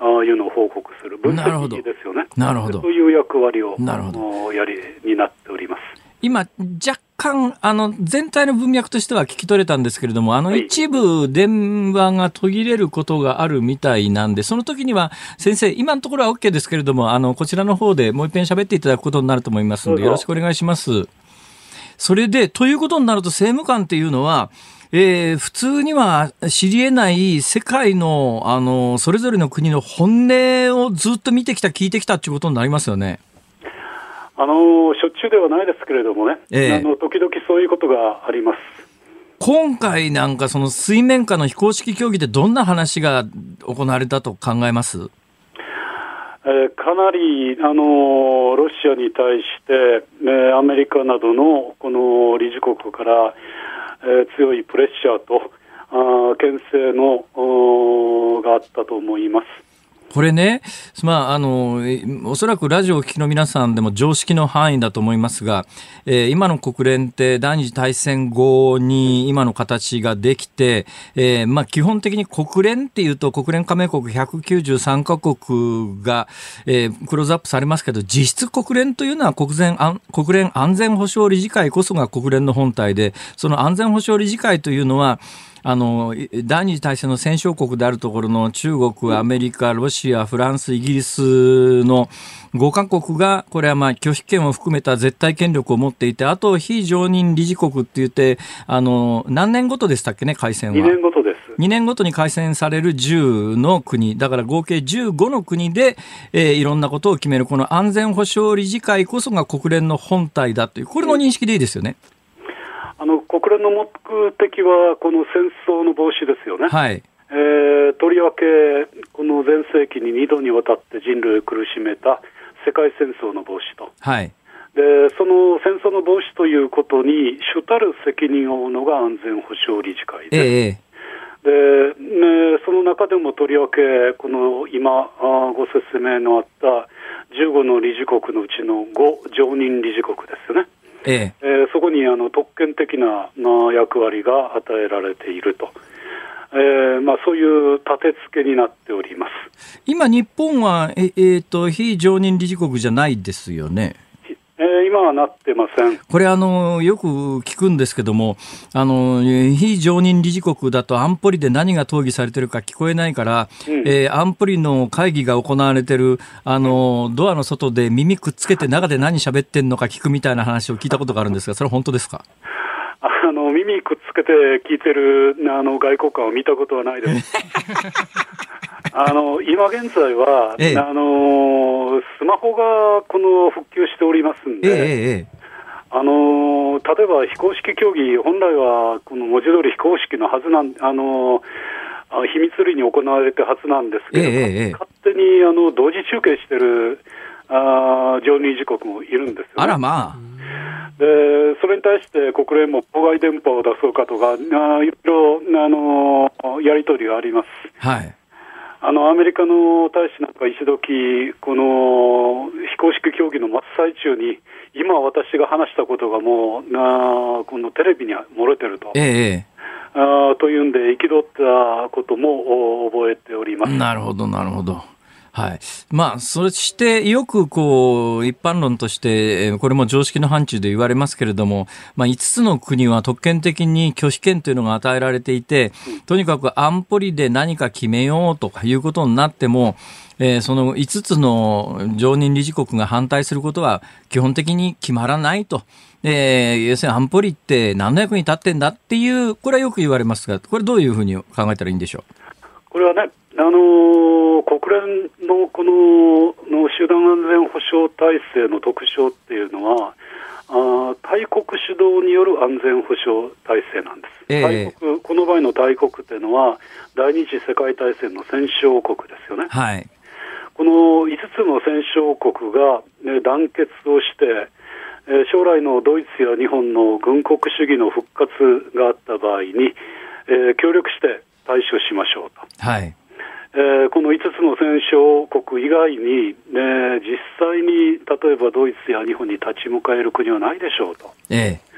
ああいうのを報告する分なるほど析ですよね。なるほどそういう役割をなるほどおやりになっております。今、若干、あの、全体の文脈としては聞き取れたんですけれども、あの、はい一部電話が途切れることがあるみたいなんで、その時には、先生、今のところは OK ですけれども、あの、こちらの方でもう一遍喋っていただくことになると思いますので、よろしくお願いします。それで、ということになると、政務官っていうのは、えー普通には知り得ない世界の、あの、それぞれの国の本音をずっと見てきた、聞いてきたっていうことになりますよね。あのしょっちゅうではないですけれどもね、ええあの時々そういうことがあります。今回なんかその水面下の非公式協議でどんな話が行われたと考えます？えーかなり、あのロシアに対して、ねアメリカなどのこの理事国から、えー強いプレッシャーと、あ牽制のがあったと思います。これね、まあ、あの、おそらくラジオをお聞きの皆さんでも常識の範囲だと思いますが、えー今の国連って第二次大戦後に今の形ができて、えーまあ、基本的に国連っていうと国連加盟国193カ国が、えークローズアップされますけど、実質国連というのは国連国連安全保障理事会こそが国連の本体で、その安全保障理事会というのは、あの第二次大戦の戦勝国であるところの中国、アメリカ、ロシア、フランス、イギリスの5カ国が、これはまあ拒否権を含めた絶対権力を持っていて、あと非常任理事国って言って、あの何年ごとでしたっけね、改選は。2年ごとです。2年ごとに改選される10の国、だから合計15の国で、えーいろんなことを決める、この安全保障理事会こそが国連の本体だという、これの認識でいいですよね。あの国連の目的は、この戦争の防止ですよね。はい。えーとりわけ、この前世紀に2度にわたって人類を苦しめた世界戦争の防止と。はい。で、その戦争の防止ということに主たる責任を負うのが安全保障理事会えで、ええでね、その中でもとりわけ、この今、あーご説明のあった15の理事国のうちの5常任理事国ですよね。えええーそこにあの特権的な、まあ、役割が与えられていると、えーまあ、そういう立て付けになっております。今、日本は、ええーと非常任理事国じゃないですよね。えー今はなってません。これあの、よく聞くんですけども、あの、非常任理事国だと安保理で何が討議されてるか聞こえないから、うんえー安保理の会議が行われてる、あの、ドアの外で耳くっつけて中で何喋ってんのか聞くみたいな話を聞いたことがあるんですが、それは本当ですか？あの耳くっつけて聞いてるあの外交官を見たことはないです。[laughs] あの今現在は、ええあのスマホがこの復旧しておりますんええで、ええあの例えば非公式競技、本来はこの文字通り非公式のはずなん、あのあ秘密裏に行われてるはずなんですけど、ええええ勝手にあの同時中継してるあー常任理事国もいるんですよ、ね。あらまあ。でそれに対して国連も妨害電波を出そうかとか、あーいろいろ、あのやり取りがあります。はい。あのアメリカの大使なんか一時、この非公式協議の真っ最中に、今、私が話したことがもう、なこのテレビに漏れてると、えええあーというんで、憤ったこともお覚えております。えなるほど、なるほど。はい。まあ、そして、よくこう、一般論として、これも常識の範疇で言われますけれども、まあ、5つの国は特権的に拒否権というのが与えられていて、とにかく安保理で何か決めようとかいうことになっても、えーその5つの常任理事国が反対することは基本的に決まらないと。えー要するに安保理って何の役に立ってんだっていう、これはよく言われますが、これどういうふうに考えたらいいんでしょう？これはね、あのー国連のこのの集団安全保障体制の特徴っていうのは、あー大国主導による安全保障体制なんです、ええ大国この場合の大国っていうのは、第二次世界大戦の戦勝国ですよねう。。はい。この5つの戦勝国が、ね、団結をして、えー将来のドイツや日本の軍国主義の復活があった場合に、えー協力して対処しましょうと。はい。えーこの5つの戦勝国以外に、ね、実際に例えばドイツや日本に立ち向かえる国はないでしょうと。ええー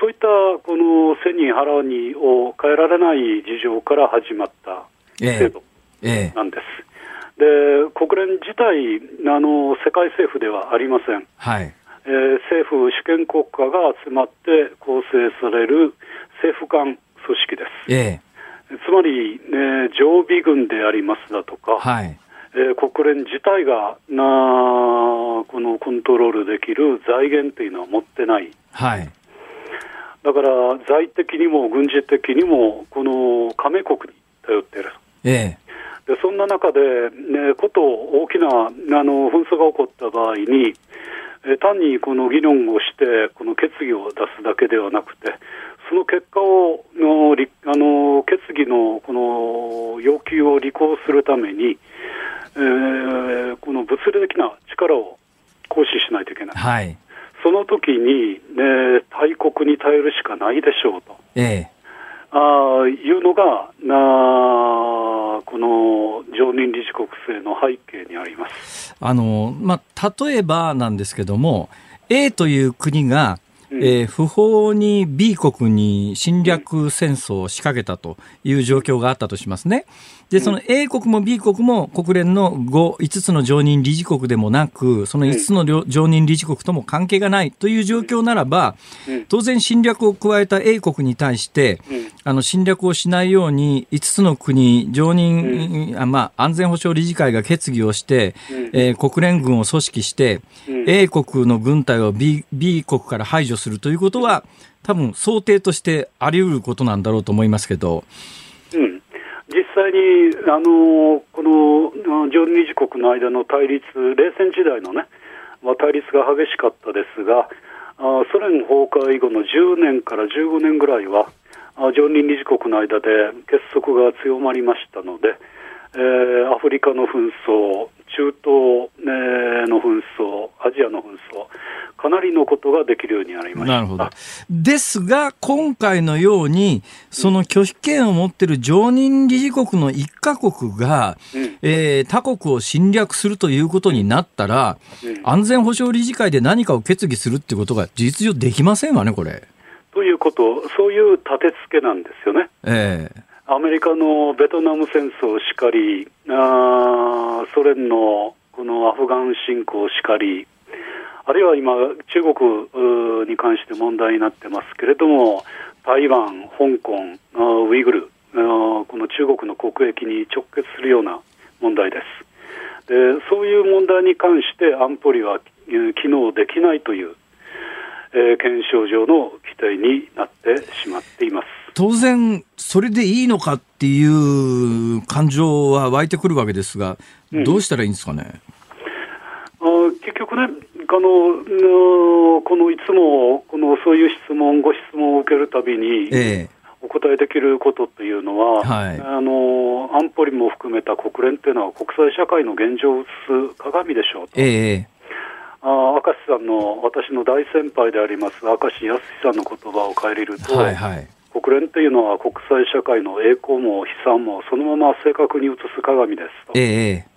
そういったこの背に腹にを変えられない事情から始まったええ制度ええなんです。で国連自体あの、世界政府ではありません。はい。えー政府主権国家が集まって構成される政府間組織です。ええつまり、ね、常備軍でありますだとか、はい。えー国連自体がなこのコントロールできる財源というのは持ってない。はい。だから、財的にも軍事的にも、この加盟国に頼っている。えでそんな中で、ね、こと大きなあの紛争が起こった場合に、えー単にこの議論をして、この決議を出すだけではなくて、その結果をのりあの決議のこの要求を履行するために、えーこの物理的な力を行使しないといけないえ。はい。その時に、ね、大国に頼るしかないでしょうと。ええあーいうのがなこの常任理事国制の背景にあります。あの、まあ、例えばなんですけども、A という国が、うんえー不法に B 国に侵略戦争を仕掛けたという状況があったとしますね。で、その A 国も B 国も国連の5、5つの常任理事国でもなく、その5つの両常任理事国とも関係がないという状況ならばうん、当然侵略を加えた A 国に対して、うん。あの侵略をしないように5つの国常任、あまあ、安全保障理事会が決議をして、うん。えー国連軍を組織して、うん。A 国の軍隊を B, B 国から排除するということは多分想定としてあり得ることなんだろうと思いますけど、うん実際にあのこの常任理事国の間の対立、冷戦時代のね、まあ、対立が激しかったですが、あソ連崩壊後の10年から15年ぐらいは、常任理事国の間で結束が強まりましたので、えーアフリカの紛争、中東、えーの紛争、アジアの紛争、かなりのことができるようになりました。なるほど。ですが、今回のように、その拒否権を持っている常任理事国の一カ国が、うんえー他国を侵略するということになったら、うん安全保障理事会で何かを決議するってことが事実上できませんわね、これ。ということ、そういう立て付けなんですよね。ええアメリカのベトナム戦争しかり、あーソ連のこのアフガン侵攻しかり、あるいは今、中国に関して問題になってますけれども、台湾、香港、ウイグル、この中国の国益に直結するような問題です。でそういう問題に関して安保理はえー機能できないという、えー検証上の規定になってしまっています。当然、それでいいのかっていう感情は湧いてくるわけですが、うんどうしたらいいんですかね？あー結局ね、あののこのいつもこのそういう質問、ご質問を受けるたびに、えお答えできることっていうのは、はい。あの安保理も含めた国連っていうのは国際社会の現状を映す鏡でしょうと、ええあー明石さんの私の大先輩であります明石康さんの言葉を借りると、はいはい。国連っていうのは国際社会の栄光も悲惨もそのまま正確に映す鏡ですと。ええ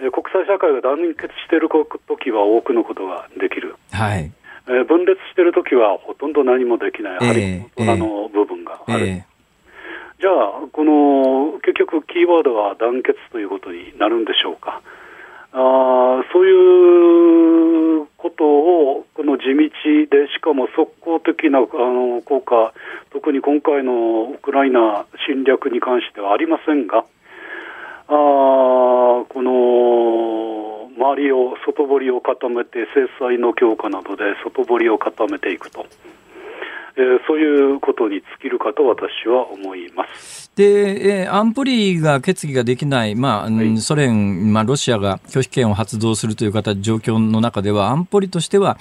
えー国際社会が団結している時は多くのことができる。はい。えー分裂している時はほとんど何もできない、ええハリウッドの部分がある。えじゃあ、この結局、キーワードは団結ということになるんでしょうか。あーそういうことを、この地道で、しかも速攻的なあの効果、特に今回のウクライナ侵略に関してはありませんが、ありを、外堀を固めて、制裁の強化などで外堀を固めていくと。えーそういうことに尽きるかと私は思います。で、えー安保理が決議ができない、まあ、うんはいソ連、まあ、ロシアが拒否権を発動するという形、状況の中では、安保理としては、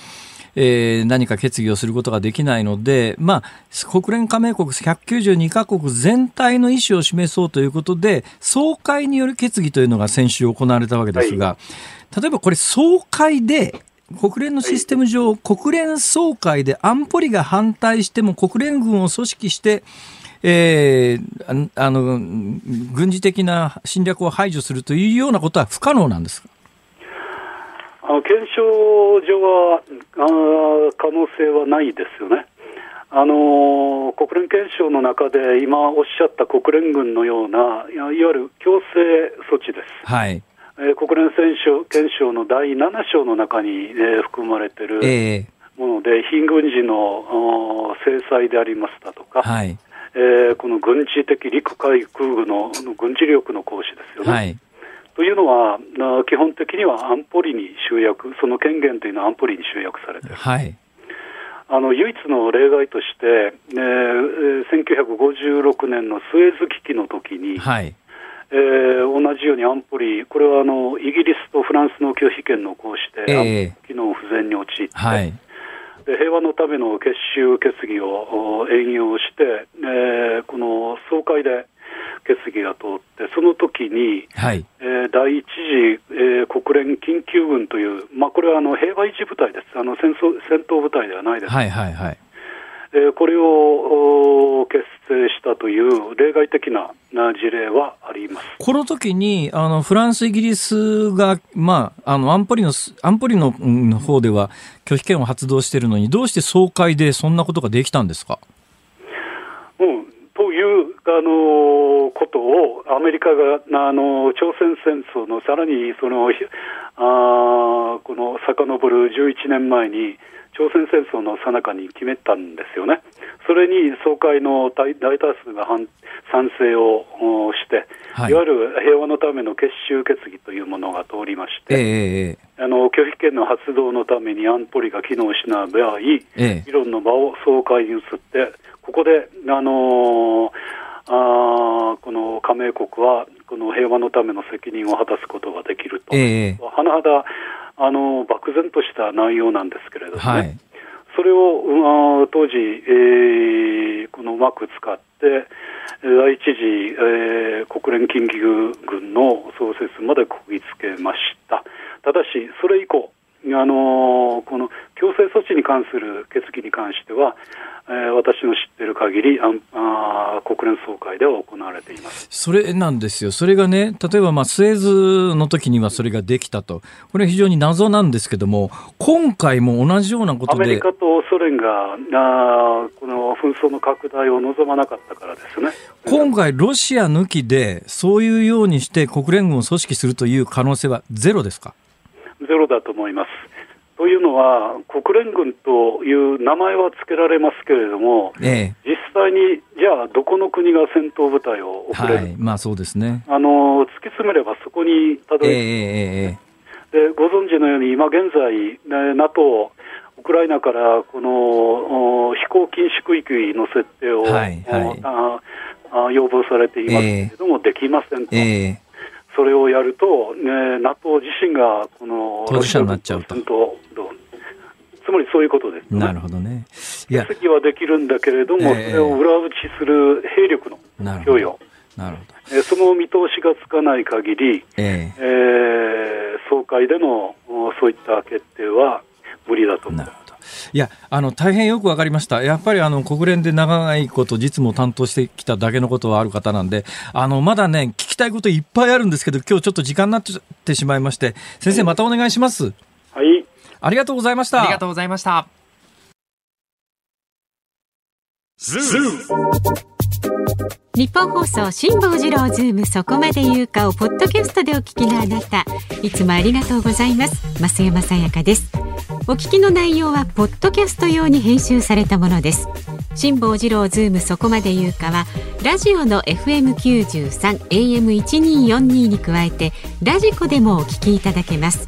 えー何か決議をすることができないので、まあ、国連加盟国192カ国全体の意思を示そうということで、総会による決議というのが先週行われたわけですが、例えばこれ、総会で国連のシステム上、国連総会で安保理が反対しても国連軍を組織して、えー、あの軍事的な侵略を排除するというようなことは不可能なんですか？あの検証上はあ可能性はないですよね。あの国連憲章の中で今おっしゃった国連軍のようないわゆる強制措置です。はいえー、国連憲章の第7章の中に、えー、含まれているもので、えー、非軍事の制裁でありますだとか、はい、えー、この軍事的陸海空軍の軍事力の行使ですよね。はい。というのは、基本的には安保理に集約、その権限というのは安保理に集約されている。はい。あの唯一の例外として、えー、1956年のスエズ危機の時に、はいえー、同じように安保理、これはあのイギリスとフランスの拒否権の行使で、えー、機能不全に陥って、はい、で平和のための結集決議を援用して、えー、この総会で決議が通って、その時に、はい。えー、第一次、えー、国連緊急軍という、まあ、これはあの平和維持部隊です、あの戦争戦闘部隊ではないです。はいはいはいえー、これを結成したという例外的な事例はありますこの時にあのフランス、イギリスが、まあ、あの安保理の安保理の方では拒否権を発動しているのに、どうして総会でそんなことができたんですか？うんというあのことをアメリカがあの朝鮮戦争のさらにそのあこの遡る11年前に朝鮮戦争の最中に決めたんですよね。それに総会の大大多数が反賛成をして、はい、いわゆる平和のための結集決議というものが通りまして、えー、あの拒否権の発動のために安保理が機能しない場合、えー、議論の場を総会に移って、ここで、あのー、あこの加盟国はこの平和のための責任を果たすことができると、えー、甚だあの漠然とした内容なんですけれどもね、はい、それを、うん、当時、えー、このうまく使って、第一次、えー、国連緊急軍の創設までこぎつけました。ただし、それ以降、あのこの強制措置に関する決議に関しては、えー、私の知っている限りああ国連総会では行われていますそれなんですよ、それがね、例えば、まあ、スエズの時にはそれができたと、これは非常に謎なんですけども、今回も同じようなことで。アメリカとソ連があこの紛争の拡大を望まなかったからですね。今回、ロシア抜きで、そういうようにして国連軍を組織するという可能性はゼロですか？ゼロだと思います。というのは、国連軍という名前は付けられますけれども、ええ、実際にじゃあ、どこの国が戦闘部隊を送れる、はい、まあそうですね。あの突き詰めればそこにたどり着く、えでご存知のように、今現在、ね、NATO、ウクライナからこの飛行禁止区域の設定を、はいはい、ああ要望されていますけれども、できませんと。それをやると、ね、NATO 自身がこの当事者になっちゃうと。つまりそういうことです、ね、なるほどね。いや、決議はできるんだけれども、えー、それを裏打ちする兵力の供与。なるほど。えー、その見通しがつかない限り、えー、えー、総会でのそういった決定は無理だと思います。いや、あの、大変よくわかりました。やっぱりあの、国連で長いこと実務を担当してきただけのことはある方なんで、あの、まだね、聞きたいこといっぱいあるんですけど、今日ちょっと時間になってしまいまして、先生またお願いします。はい。ありがとうございました。ありがとうございました。日本放送辛坊治郎ズームそこまで言うかをポッドキャストでお聞きのあなたいつもありがとうございます。増山さやかです。お聞きの内容はポッドキャスト用に編集されたものです。辛坊治郎ズームそこまで言うかはラジオの FM93 AM1242 に加えてラジコでもお聞きいただけます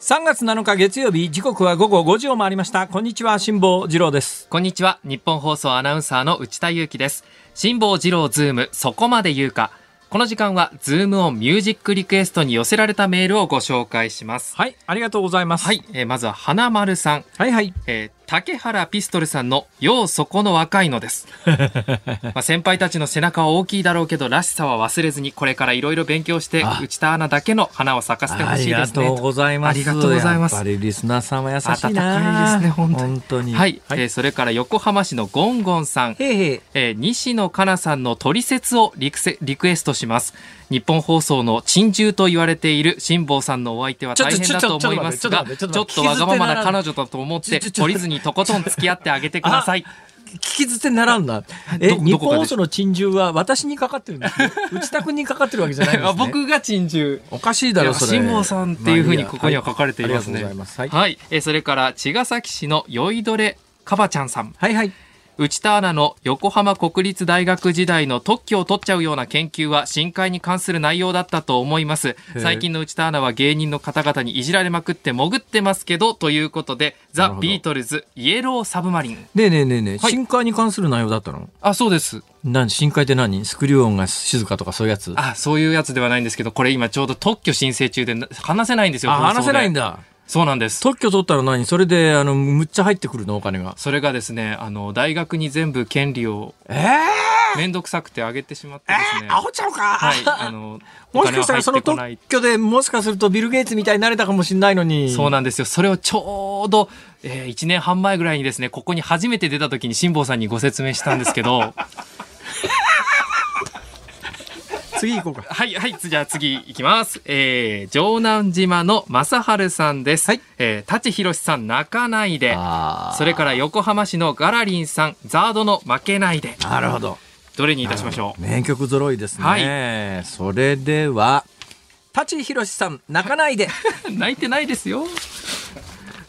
3月7日月曜日時刻は午後5時を回りました。こんにちは辛坊治郎です。こんにちはニッポン放送アナウンサーの内田雄基です。辛坊治郎ズームそこまで言うか。この時間はズームオンミュージックリクエストに寄せられたメールをご紹介します。はいありがとうございます。はい、えーまずは花丸さん。はいはい。えー竹原ピストルさんの「ようそこの若いの」です、[laughs] まあ、先輩たちの背中は大きいだろうけどらしさは忘れずにこれからいろいろ勉強してあ。内田アナだけの花を咲かせてほありがしいですね。とうございます。ありがとうございます。やっぱりリスナーさんは優しいな温かいですね本当に。当に。はい、はい。えーそれから横浜市のゴンゴンさん。へいへい。えー西野カナさんの取説をリクセリクエストします。日本放送の珍獣と言われている辛坊さんのお相手は大変だと思いますがちょっとわがままな彼女だと思ってちょちょちょ懲りずにとことん付き合ってあげてください。聞き捨てならんな。えど日本放送の珍獣は私にかかってるんですね内田君にかかってるわけじゃないんですね。あ僕が珍獣。おかしいだろそれ。辛坊さんっていうふうにここには書かれ。ていますね。ありがとうございますはい。はい、えーそれから茅ヶ崎市の酔いどれかばちゃんさん。はいはい内田アナの横浜国立大学時代の特許を取っちゃうような研究は深海に関する内容だったと思います。ー最近の内田アナは芸人の方々にいじられまくって潜ってますけどということでザ・ビートルズイエローサブマリン。ねえねえねえねえ、はい。深海に関する内容だったの？あそうです。何？深海って何？スクリュー音が静かとかそういうやつ？あそういうやつではないんですけどこれ今ちょうど特許申請中でな話せないんですよあ話せないんだだそうなんです。特許取ったら何？それであのむっちゃ入ってくるの？お金が。それがですねあの大学に全部権利をええ面倒くさくてあげてしまってですね。アホちゃうか、はい、あの、[laughs] もしかしたらその特許でもしかするとビル・ゲイツみたいになれたかもしれないのに。[laughs] そうなんですよ。それをちょうど、えー、1年半前ぐらいにですね、ここに初めて出た時に辛坊さんにご説明したんですけど、次行こうかはい、はい、じゃあ次行きます。えー、城南島の正春さんです。はいえー、舘ひろしさん泣かないで。それから横浜市のガラリンさん、ザードの負けないで。なるほどどれにいたしましょう？名曲揃いですね、はいそれでは舘ひろしさん泣かないで [laughs] 泣いてないですよ。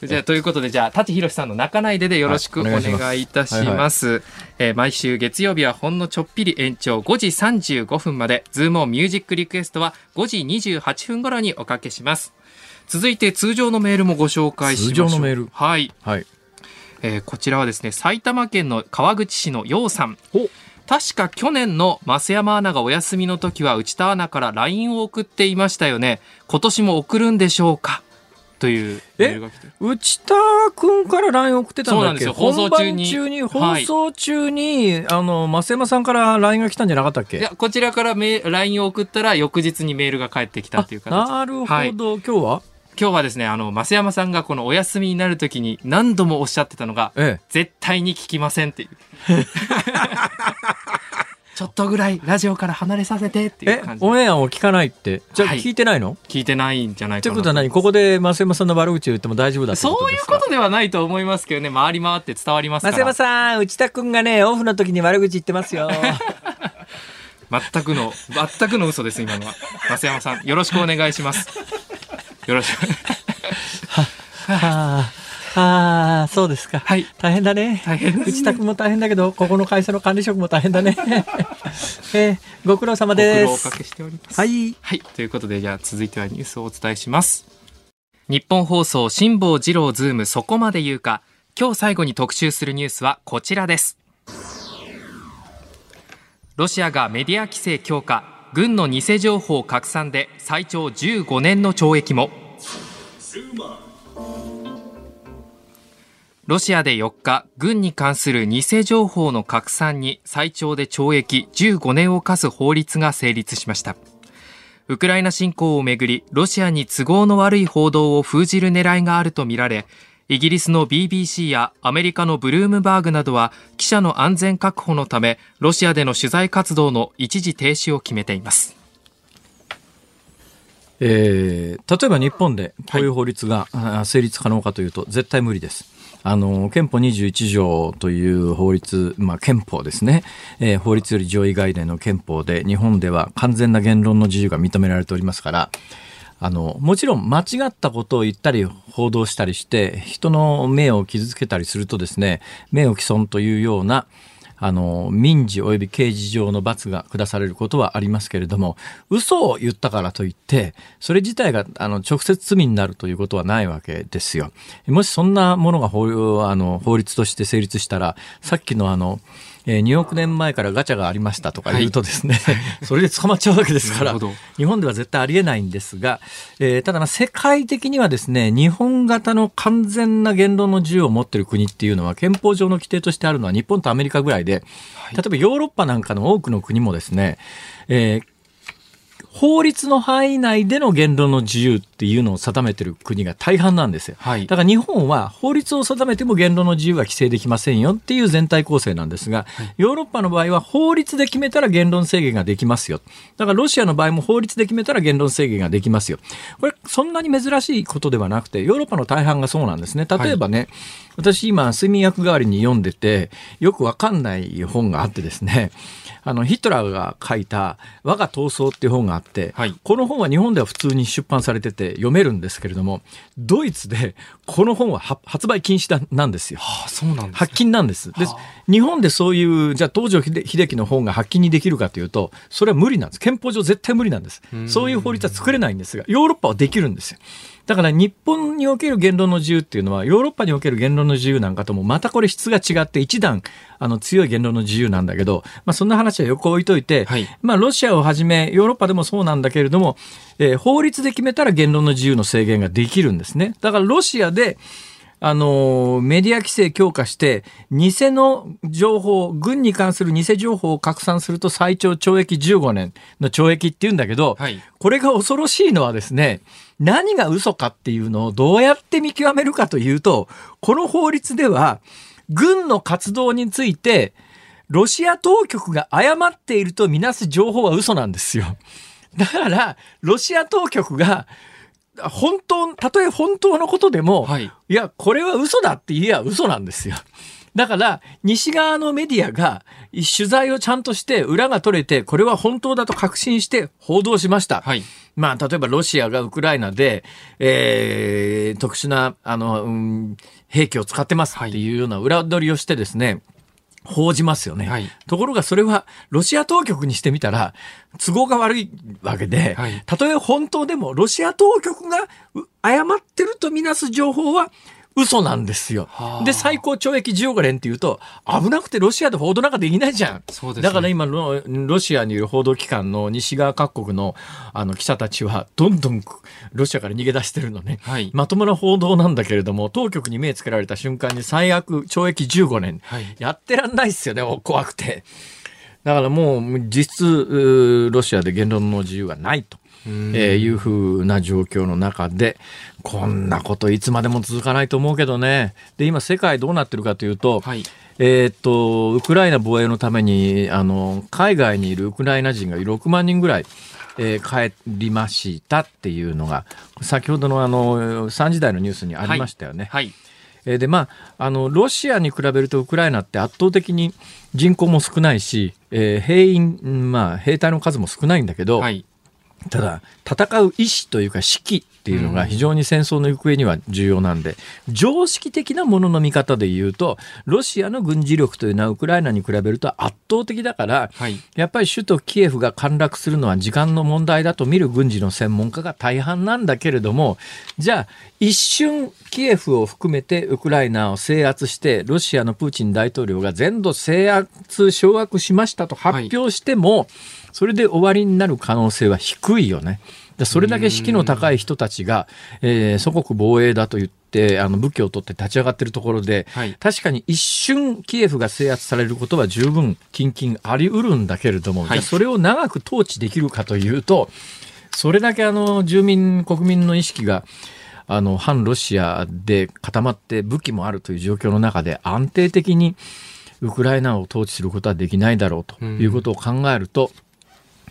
[laughs] じゃあということでじゃあ舘ひろしさんの泣かないででよろしくお願いします願いいたします。えー毎週月曜日はほんのちょっぴり延長5時35分までズームオンミュージックリクエストは5時28分頃におかけします。続いて通常のメールもご紹介しましょう。通常のメールはい、はいえーこちらはですね埼玉県の川口市のようさん。お確か去年の増山アナがお休みの時は内田アナから LINE を送っていましたよね。今年も送るんでしょうか？というメールが来てる。内田君から LINE 送ってたんだっけ？そうなんですよ。放送中に。本番中にはい。放送中に、あの増山さんから LINE が来たんじゃなかったっけ？いや、こちらからメ LINE を送ったら翌日にメールが返ってきたっていう形。なるほど、はい。今日は？今日はですね、あの、増山さんがこのお休みになるときに何度もおっしゃってたのが、ええ。絶対に聞きませんっていう。[laughs] ちょっとぐらいラジオから離れさせてっていうえ感じ。オンエアを聞かないって？じゃあはい。聞いてないの、聞いてないんじゃないかなってことは何？ここで増山さんの悪口を言っても大丈夫だそういうことではないと思いますけどね、回り回って伝わりますから。増山さん内田君がねオフの時に悪口言ってますよ。[laughs] 全くの、全くの嘘です、今のは。増山さん、よろしくお願いします。よろしく。はあ、はあ、そうですか。はい大変だね。大変ですね内田君も大変だけど、ここの会社の管理職も大変だね。[laughs] えーご苦労様ご苦です。労おかけしております。はい。はい。ということで、じゃあ続いてはニュースをお伝えします。日本放送辛坊治郎ズームそこまで言うか。今日最後に特集するニュースはこちらです。ロシアがメディア規制強化、軍の偽情報拡散で最長15年の懲役も。ロシアで4日、軍に関する偽情報の拡散に最長で懲役15年を課す法律が成立しました。ウクライナ侵攻をめぐり、ロシアに都合の悪い報道を封じる狙いがあるとみられ、イギリスの BBC やアメリカのブルームバーグなどは記者の安全確保のため、ロシアでの取材活動の一時停止を決めています。えー例えば日本でこういう法律が、あ成立可能かというと絶対無理です。あの憲法21条という法律、まあ、憲法ですね、えー法律より上位概念の憲法で日本では完全な言論の自由が認められておりますからあのもちろん間違ったことを言ったり報道したりして人の名誉を傷つけたりするとですね名誉毀損というようなあの、民事及び刑事上の罰が下されることはありますけれども、嘘を言ったからといって、それ自体が、あの、直接罪になるということはないわけですよ。もしそんなものが法あの法律として成立したら、さっきのあの、えー、2億年前からガチャがありましたとか言うとですね、はい、それで捕まっちゃうわけですから、日本では絶対ありえないんですが、えー、ただまあ世界的にはですね、日本型の完全な言論の自由を持っている国っていうのは憲法上の規定としてあるのは日本とアメリカぐらいで、例えばヨーロッパなんかの多くの国もですね、えー、法律の範囲内での言論の自由っていうのを定めてる国が大半なんですよ。はい、だから日本は法律を定めても言論の自由は規制できませんよっていう全体構成なんですが、はい、ヨーロッパの場合は法律で決めたら言論制限ができますよ。だからロシアの場合も法律で決めたら言論制限ができますよ。これそんなに珍しいことではなくて、ヨーロッパの大半がそうなんですね。例えばね、はい、私今睡眠薬代わりに読んでて、よくわかんない本があってですね、[laughs] あの、ヒトラーが書いた我が闘争っていう本があって、はい、この本は日本では普通に出版されてて読めるんですけれども、ドイツでこの本は発売禁止だなんですよ。はあ、そうなんです、ね、発禁なんです。で、はあ、日本でそういう、じゃあ東条英機の本が発禁にできるかというと、それは無理なんです。憲法上絶対無理なんです。そういう法律は作れないんですが、ヨーロッパはできるんですよ。だから日本における言論の自由っていうのはヨーロッパにおける言論の自由なんかともまたこれ質が違って一段あの強い言論の自由なんだけど、まあ、そんな話は横置いといて、はい、まあ、ロシアをはじめヨーロッパでもそうなんだけれども、えー、法律で決めたら言論の自由の制限ができるんですね。だからロシアであの、メディア規制強化して、偽の情報、軍に関する偽情報を拡散すると最長懲役15年の懲役って言うんだけど、はい、これが恐ろしいのはですね、何が嘘かっていうのをどうやって見極めるかというと、この法律では、軍の活動について、ロシア当局が誤っているとみなす情報は嘘なんですよ。だから、ロシア当局が本当、たとえ本当のことでも、はい、いや、これは嘘だって言えば嘘なんですよ。だから、西側のメディアが取材をちゃんとして裏が取れて、これは本当だと確信して報道しました。はい、まあ、例えばロシアがウクライナで、えー、特殊な、あの、うん、兵器を使ってますっていうような裏取りをしてですね、報じますよね、はい、ところがそれはロシア当局にしてみたら都合が悪いわけで、はい、たとえ本当でもロシア当局が誤ってるとみなす情報は嘘なんですよ。で、最高懲役15年っていうと、危なくてロシアで報道なんかできないじゃん。ね、だから今ロ、ロシアにいる報道機関の西側各国のあの記者たちは、どんどんロシアから逃げ出してるのね。はい、まともな報道なんだけれども、当局に目つけられた瞬間に最悪懲役15年。はい、やってらんないっすよね、怖くて。だからもう実質、ロシアで言論の自由はないと。えー、いうふうな状況の中で、こんなこといつまでも続かないと思うけどね。で、今世界どうなってるかというと、はい、えっと、ウクライナ防衛のために、あの、海外にいるウクライナ人が6万人ぐらい、えー、帰りましたっていうのが、先ほどのあの、3時台のニュースにありましたよね。はい、はい。えでまあ、あのロシアに比べるとウクライナって圧倒的に人口も少ないし、えー、兵員、まあ、兵隊の数も少ないんだけど、はい、ただ、戦う意思というか指揮っていうのが非常に戦争の行方には重要なんで、常識的なものの見方で言うと、ロシアの軍事力というのはウクライナに比べると圧倒的だから、はい、やっぱり首都キエフが陥落するのは時間の問題だと見る軍事の専門家が大半なんだけれども、じゃあ、一瞬キエフを含めてウクライナを制圧して、ロシアのプーチン大統領が全土制圧、掌握しましたと発表しても、はいそれで終わりになる可能性は低いよね。それだけ士気の高い人たちが、えー、祖国防衛だと言って、あの武器を取って立ち上がっているところで、はい、確かに一瞬キエフが制圧されることは十分近々あり得るんだけれども、はい、それを長く統治できるかというと、それだけあの住民、国民の意識が、あの反ロシアで固まって武器もあるという状況の中で安定的にウクライナを統治することはできないだろうということを考えると、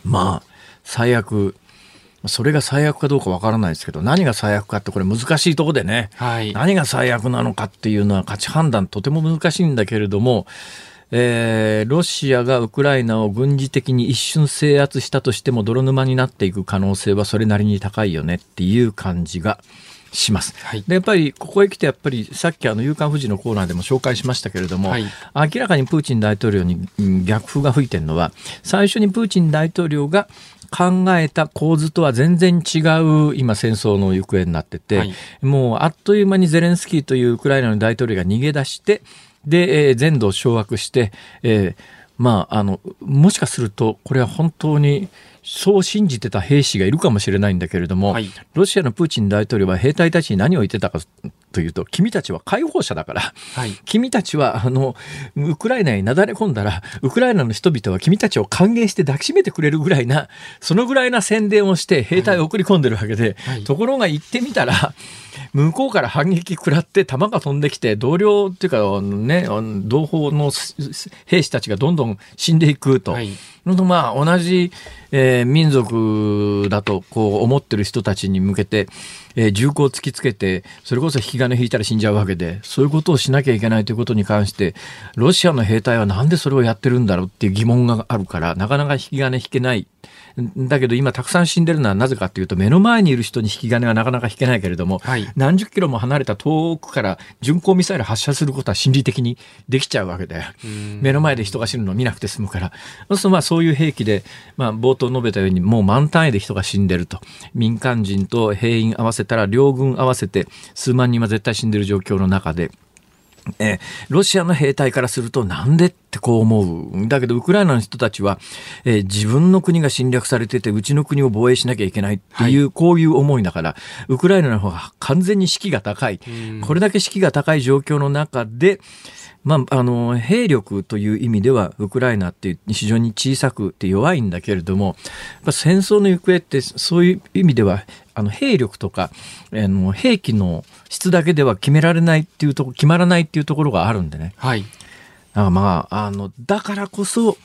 まあ、最悪、それが最悪かどうかわからないですけど、何が最悪かってこれ難しいとこでね、はい、何が最悪なのかっていうのは価値判断とても難しいんだけれども、えー、ロシアがウクライナを軍事的に一瞬制圧したとしても泥沼になっていく可能性はそれなりに高いよねっていう感じがします。はい。でやっぱりここへ来てやっぱりさっきあの夕刊富士のコーナーでも紹介しましたけれども、はい。明らかにプーチン大統領にうん逆風が吹いてるのは最初にプーチン大統領が考えた構図とは全然違う今戦争の行方になってて、はい。もうあっという間にゼレンスキーというウクライナの大統領が逃げ出してで、えー全土を掌握して、えーまあ、あのもしかするとこれは本当にそう信じてた兵士がいるかもしれないんだけれども、はい。ロシアのプーチン大統領は兵隊たちに何を言ってたかというと君たちは解放者だからはい。君たちはあのウクライナになだれ込んだらウクライナの人々は君たちを歓迎して抱きしめてくれるぐらいなそのぐらいな宣伝をして兵隊を送り込んでるわけで、はい。ところが行ってみたら向こうから反撃食らって弾が飛んできて同僚っていうかね同胞の兵士たちがどんどん死んでいくと。はい。まあ同じ、えー民族だとこう思ってる人たちに向けて、えー銃口を突きつけてそれこそ引き金引いたら死んじゃうわけでそういうことをしなきゃいけないということに関してロシアの兵隊はなんでそれをやってるんだろうっていう疑問があるからなかなか引き金引けない。だけど今たくさん死んでるのはなぜかっていうと目の前にいる人に引き金はなかなか引けないけれども、はい何十キロも離れた遠くから巡航ミサイル発射することは心理的にできちゃうわけだよ。目の前で人が死ぬのを見なくて済むから。そうするとまあそういう兵器で、まあ冒頭述べたようにもう満単位で人が死んでると。民間人と兵員合わせたら両軍合わせて数万人は絶対死んでる状況の中で、えーロシアの兵隊からするとなんでってこう思う。だけどウクライナの人たちは、えー自分の国が侵略されててうちの国を防衛しなきゃいけないっていう、こういう思いだから、ウクライナの方が完全に士気が高い。これだけ士気が高い状況の中で、まあ、あの、兵力という意味では、ウクライナって非常に小さくて弱いんだけれども、戦争の行方ってそういう意味では、あの、兵力とか、あの、兵器の質だけでは決められないっていうとこ、決まらないっていうところがあるんでね。はいだからまあ、あの、だからこそ、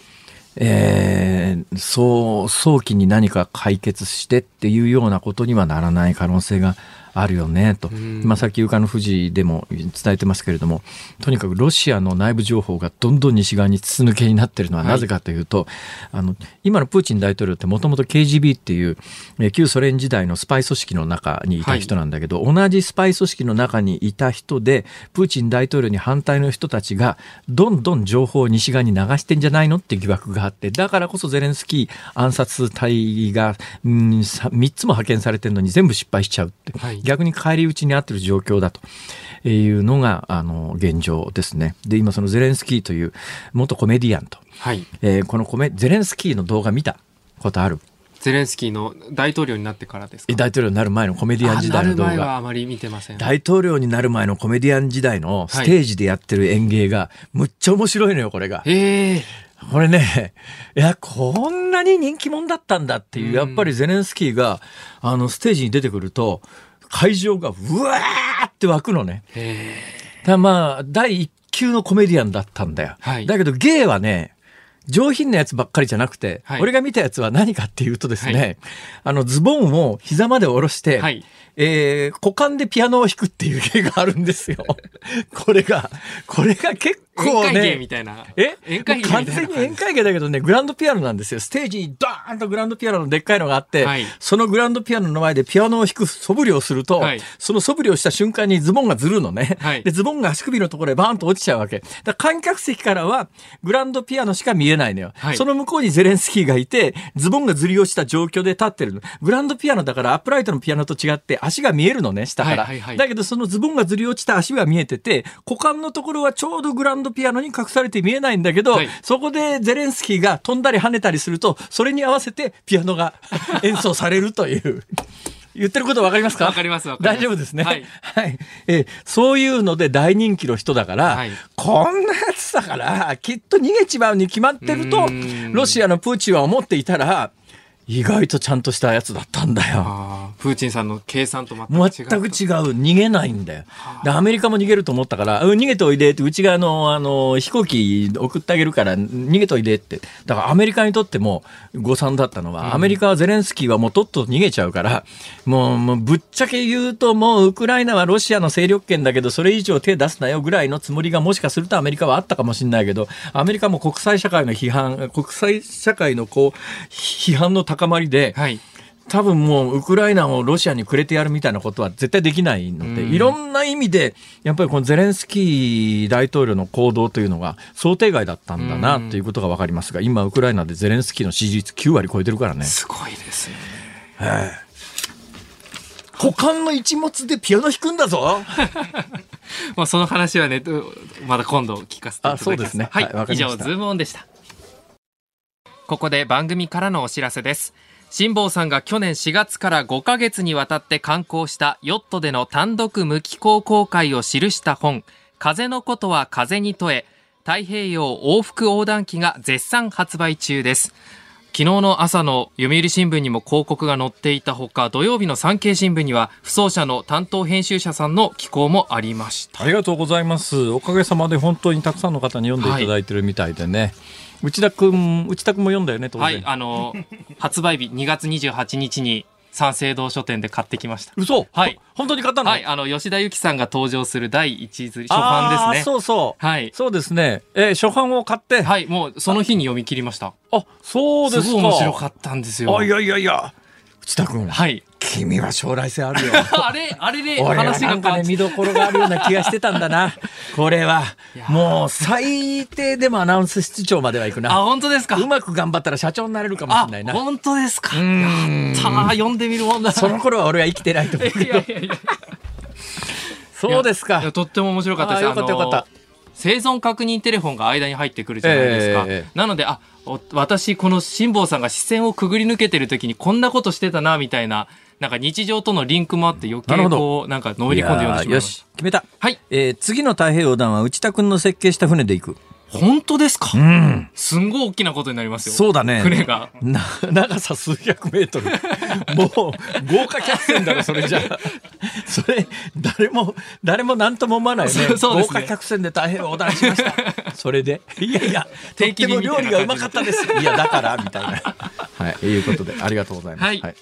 えーそう、早期に何か解決してっていうようなことにはならない可能性があるよね、と。今さっき夕刊の富士でも伝えてますけれども、とにかくロシアの内部情報がどんどん西側に筒抜けになってるのはなぜかというと、あの、今のプーチン大統領ってもともと KGB っていう、えー旧ソ連時代のスパイ組織の中にいた人なんだけど、同じスパイ組織の中にいた人で、プーチン大統領に反対の人たちが、どんどん情報を西側に流してんじゃないのって疑惑があって、だからこそゼレンスキー暗殺隊が、うん、さ3つも派遣されてるのに全部失敗しちゃうって、はい逆に返り討ちにあってる状況だと。いうのが、あの、現状ですね。で、今そのゼレンスキーという元コメディアンと、はいえーこのコメ、ゼレンスキーの動画見たことある？ゼレンスキーの大統領になってからですか？大統領になる前のコメディアン時代の動あなる前は画。あまり見てません大統領になる前のコメディアン時代のステージでやってる演芸が、むっちゃ面白いのよ、これが。ええこれね、いや、こんなに人気者だったんだっていう、やっぱりゼレンスキーが、あの、ステージに出てくると、会場がうわーって湧くのね。えだまあ、第一級のコメディアンだったんだよ。はいだけど、芸はね、上品なやつばっかりじゃなくて、はい俺が見たやつは何かっていうとですね、はいあの、ズボンを膝まで下ろして、はいえー股間でピアノを弾くっていう芸があるんですよ。これが、これが結宴構会芸みね、たいなえ？宴会芸完全に宴会芸だけどね、グランドピアノなんですよ。ステージにドーンとグランドピアノのでっかいのがあって、はいそのグランドピアノの前でピアノを弾く素振りをすると、はいその素振りをした瞬間にズボンがずるのね。はいで、ズボンが足首のところでバーンと落ちちゃうわけ。だ観客席からはグランドピアノしか見えないのよ。はいその向こうにゼレンスキーがいて、ズボンがずり落ちた状況で立ってるの。グランドピアノだからアップライトのピアノと違って足が見えるのね、下から。だけどそのズボンがずり落ちた足は見えてて、股間のところはちょうどグランドピアノに隠されて見えないんだけど、はいそこでゼレンスキーが飛んだり跳ねたりすると、それに合わせてピアノが [laughs] 演奏されるという。言ってることわかりますか？わかります大丈夫ですね。はいはい。えーそういうので大人気の人だから、はいこんなやつだから、きっと逃げちまうに決まってるとロシアのプーチンは思っていたら、意外とちゃんとしたやつだったんだよ。プーチンさんの計算と全く違う全く違う。逃げないんだよ。で、アメリカも逃げると思ったから、うん逃げておいでって、うちがあの、あの、飛行機送ってあげるから、逃げておいでって。だからアメリカにとっても誤算だったのは、アメリカはゼレンスキーはもうとっとと逃げちゃうから、もう、もうぶっちゃけ言うと、もうウクライナはロシアの勢力圏だけど、それ以上手出すなよぐらいのつもりがもしかするとアメリカはあったかもしれないけど、アメリカも国際社会の批判、国際社会のこう、批判の高まりで、はい。多分もうウクライナをロシアにくれてやるみたいなことは絶対できないので、うん。いろんな意味で、やっぱりこのゼレンスキー大統領の行動というのが想定外だったんだなうん。ということがわかりますが、今ウクライナでゼレンスキーの支持率9割超えてるからね。すごいですよ股間の一物でピアノ弾くんだぞ。[laughs] まあその話はねうまだ今度聞かせていただきます。あそうですね。はい、はい以上ズームオンでしたここで番組からのお知らせです辛坊さんが去年4月から5ヶ月にわたって刊行したヨットでの単独無寄港航海を記した本風のことは風に問え太平洋往復横断機が絶賛発売中です昨日の朝の読売新聞にも広告が載っていたほか土曜日の産経新聞には不走者の担当編集者さんの寄稿もありましたありがとうございます。おかげさまで本当にたくさんの方に読んでいただいてるみたいでね。内田くん、内田くんも読んだよね、当然。はい、あの、発売日2月28日に三省堂書店で買ってきました。嘘？はい。本当に買ったの？はい、あの、吉田由紀さんが登場する第一釣り、初版ですね。そうそう。はい。そうですね。えー初版を買って？はい、もうその日に読み切りました。あ、そうですか。すごい面白かったんですよ。あ、いやいやいや。内田くん。はい。君は将来性あるよ。[laughs] あれ、あれで話なんかね、見どころがあるような気がしてたんだな。これは、もう最低でもアナウンス室長までは行くあ、な。本当ですか？うまく頑張ったら社長になれるかもしあれない、な。本当ですか？やっんたー読んでみるもんだな。その頃は俺は生きてないと思うけいやど。いやいや。そうですか。とっても面白かったです。あーよかったよかった生存確認テレフォンが間に入ってくるじゃないですか。ええなので、あ、お私、この辛坊さんが視線をくぐり抜けてる時にこんなことしてたな、みたいな、なんか日常とのリンクもあって余計こう、なんかのめり込んで読んでしまいましよし、決めた。はい。えー次の太平洋横断は内田君の設計した船で行く。た。本当ですか？うん。すんごい大きなことになりますよ。そうだね。船が。な [laughs] 長さ数百メートル。もう、豪華客船だろ、それじゃあ。[laughs] それ、誰も、誰も何とも思わないよね。そうそうですね豪華客船で太平洋横断しました。[laughs] それで？いやいや、定期ても料理がうまかったです。いや、だから、みたいな。はい、いうことで、ありがとうございます。はい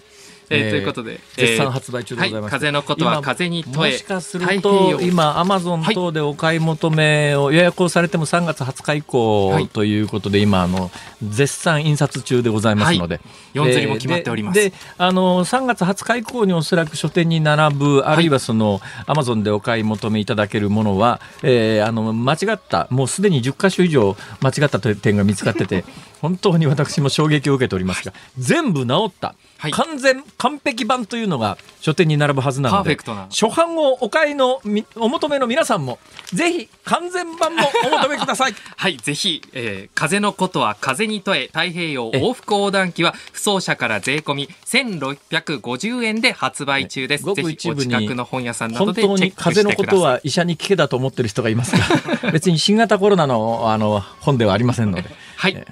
えーということで絶賛発売中でございます。はい風のことは風に問え今もしかすると洋。今アマゾン等でお買い求めを予約をされても3月20日以降、はい。ということで今あの絶賛印刷中でございますので、四釣りも決まっております。でであの3月20日以降におそらく書店に並ぶあるいはそのアマゾンでお買い求めいただけるものは、えーあの間違ったもうすでに10箇所以上間違った点が見つかってて本当に私も衝撃を受けておりますが、全部直った、はい。完全完璧版というのが書店に並ぶはずなのでパーフェクトな。初版をお買いのみお求めの皆さんもぜひ完全版もお求めください。[laughs] はい、ぜひ、えー風のことは風に問え、太平洋往復横断機は、不走者から税込み1650円で発売中です。ごくぜひ、お近くの本屋さんなど本でチェックしてください。風のことは医者に聞けだと思ってる人がいますが [laughs] 別に新型コロナのあの本ではありませんので。はい、え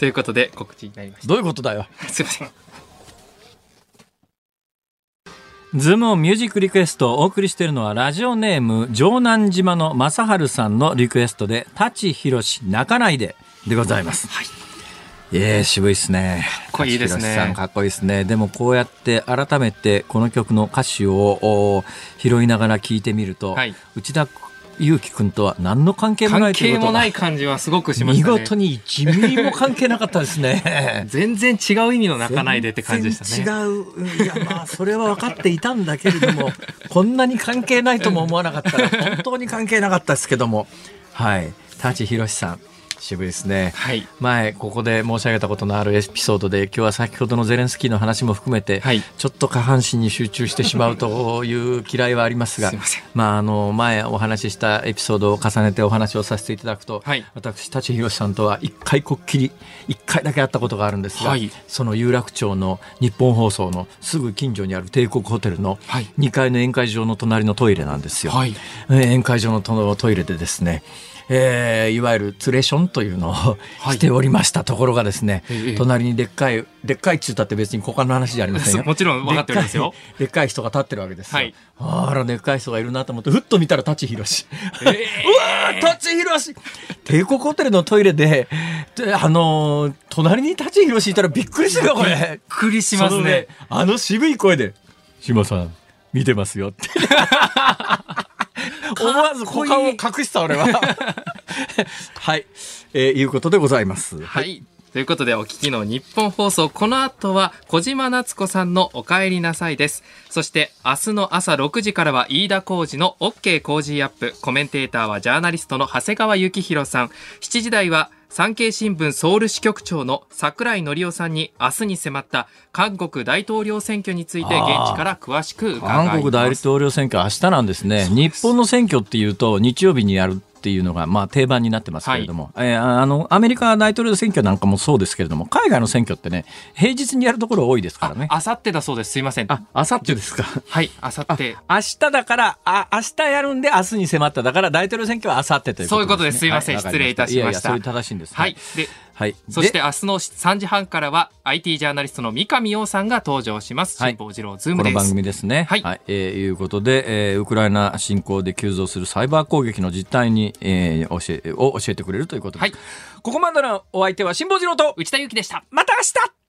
ということで、告知になりましどういうことだよた。すいません。ズームオンミュージックリクエストをお送りしているのはラジオネーム城南島の正春さんのリクエストで舘ひろし泣かないででございます。はい。ええ渋いですね。かっこいいですねかっこいいですね。でもこうやって改めてこの曲の歌詞をお拾いながら聴いてみると、はい内田裕樹君とは何の関係もな関いということが係もない感じはすごくしまし見たね。事に1ミリも関係なかったですね。全然違う意味の泣かないでって感じでしたね。全然違う。いや、まあ、それは分かっていたんだけれども、[laughs] こんなに関係ないとも思わなかったら、本当に関係なかったですけども。はい。舘ひろしさん。渋いですね。はい。前、ここで申し上げたことのあるエピソードで、今日は先ほどのゼレンスキーの話も含めて、はいちょっと下半身に集中してしまうという嫌いはありますが、[laughs] まあ、あの、前お話ししたエピソードを重ねてお話をさせていただくと、はい私、舘ひろしさんとは一回こっきり、一回だけ会ったことがあるんですが、はいその有楽町の日本放送のすぐ近所にある帝国ホテルのはい2階の宴会場の隣のトイレなんですよ。はいえー宴会場のトトイレでですね、えーいわゆるツレションというのをはい。しておりましたところがですね、ええ隣にでっかいでっかいっちゅうたって別に股間の話じゃありませんよ。[laughs] もちろん分かっておりますよ。でっかい人が立ってるわけですよ、はい。あらでっかい人がいるなと思ってふっと見たら舘ひろし、[laughs] [laughs] うわー舘ひろし。帝国ホテルのトイレでであのー隣に舘ひろしいたらびっくりするよこれ。びっくりしますね。あの渋い声で「島さん見てますよ」って思わず股間を隠した俺は [laughs] はい、えーいうことでございますはい。ということでお聞きの日本放送、この後は小島夏子さんのお帰りなさいです。そして明日の朝6時からは飯田浩二の OK 工事アップ。コメンテーターはジャーナリストの長谷川幸宏さん。7時台は産経新聞ソウル支局長の櫻井則夫さんに明日に迫った韓国大統領選挙について現地から詳しく。韓国大統領選挙、明日なんですね。日本の選挙っていうと、日曜日にやるっていうのが、まあ、定番になってますけれども、えーあの、アメリカ大統領選挙なんかもそうですけれども、海外の選挙ってね、平日にやるところ多いですからね。あさってだそうです。すいません。あ、あさってですか。はい、あさって。明日だから、あ、明日やるんで明日に迫った。だから大統領選挙は明後日ということです、ね。そういうことですすいませんはわか失礼いたしましたいやいや、それ正しいんです。はい。。で、はい。そしてで明日の3時半からは IT ジャーナリストの三上洋さんが登場します。はい辛坊治郎ズームです。この番組ですね。はいえーいうことで、えーウクライナ侵攻で急増するサイバー攻撃の実態に、えー教え、を教えてくれるということで。はいここまでのお相手は辛坊治郎と、内田裕樹でした。また明日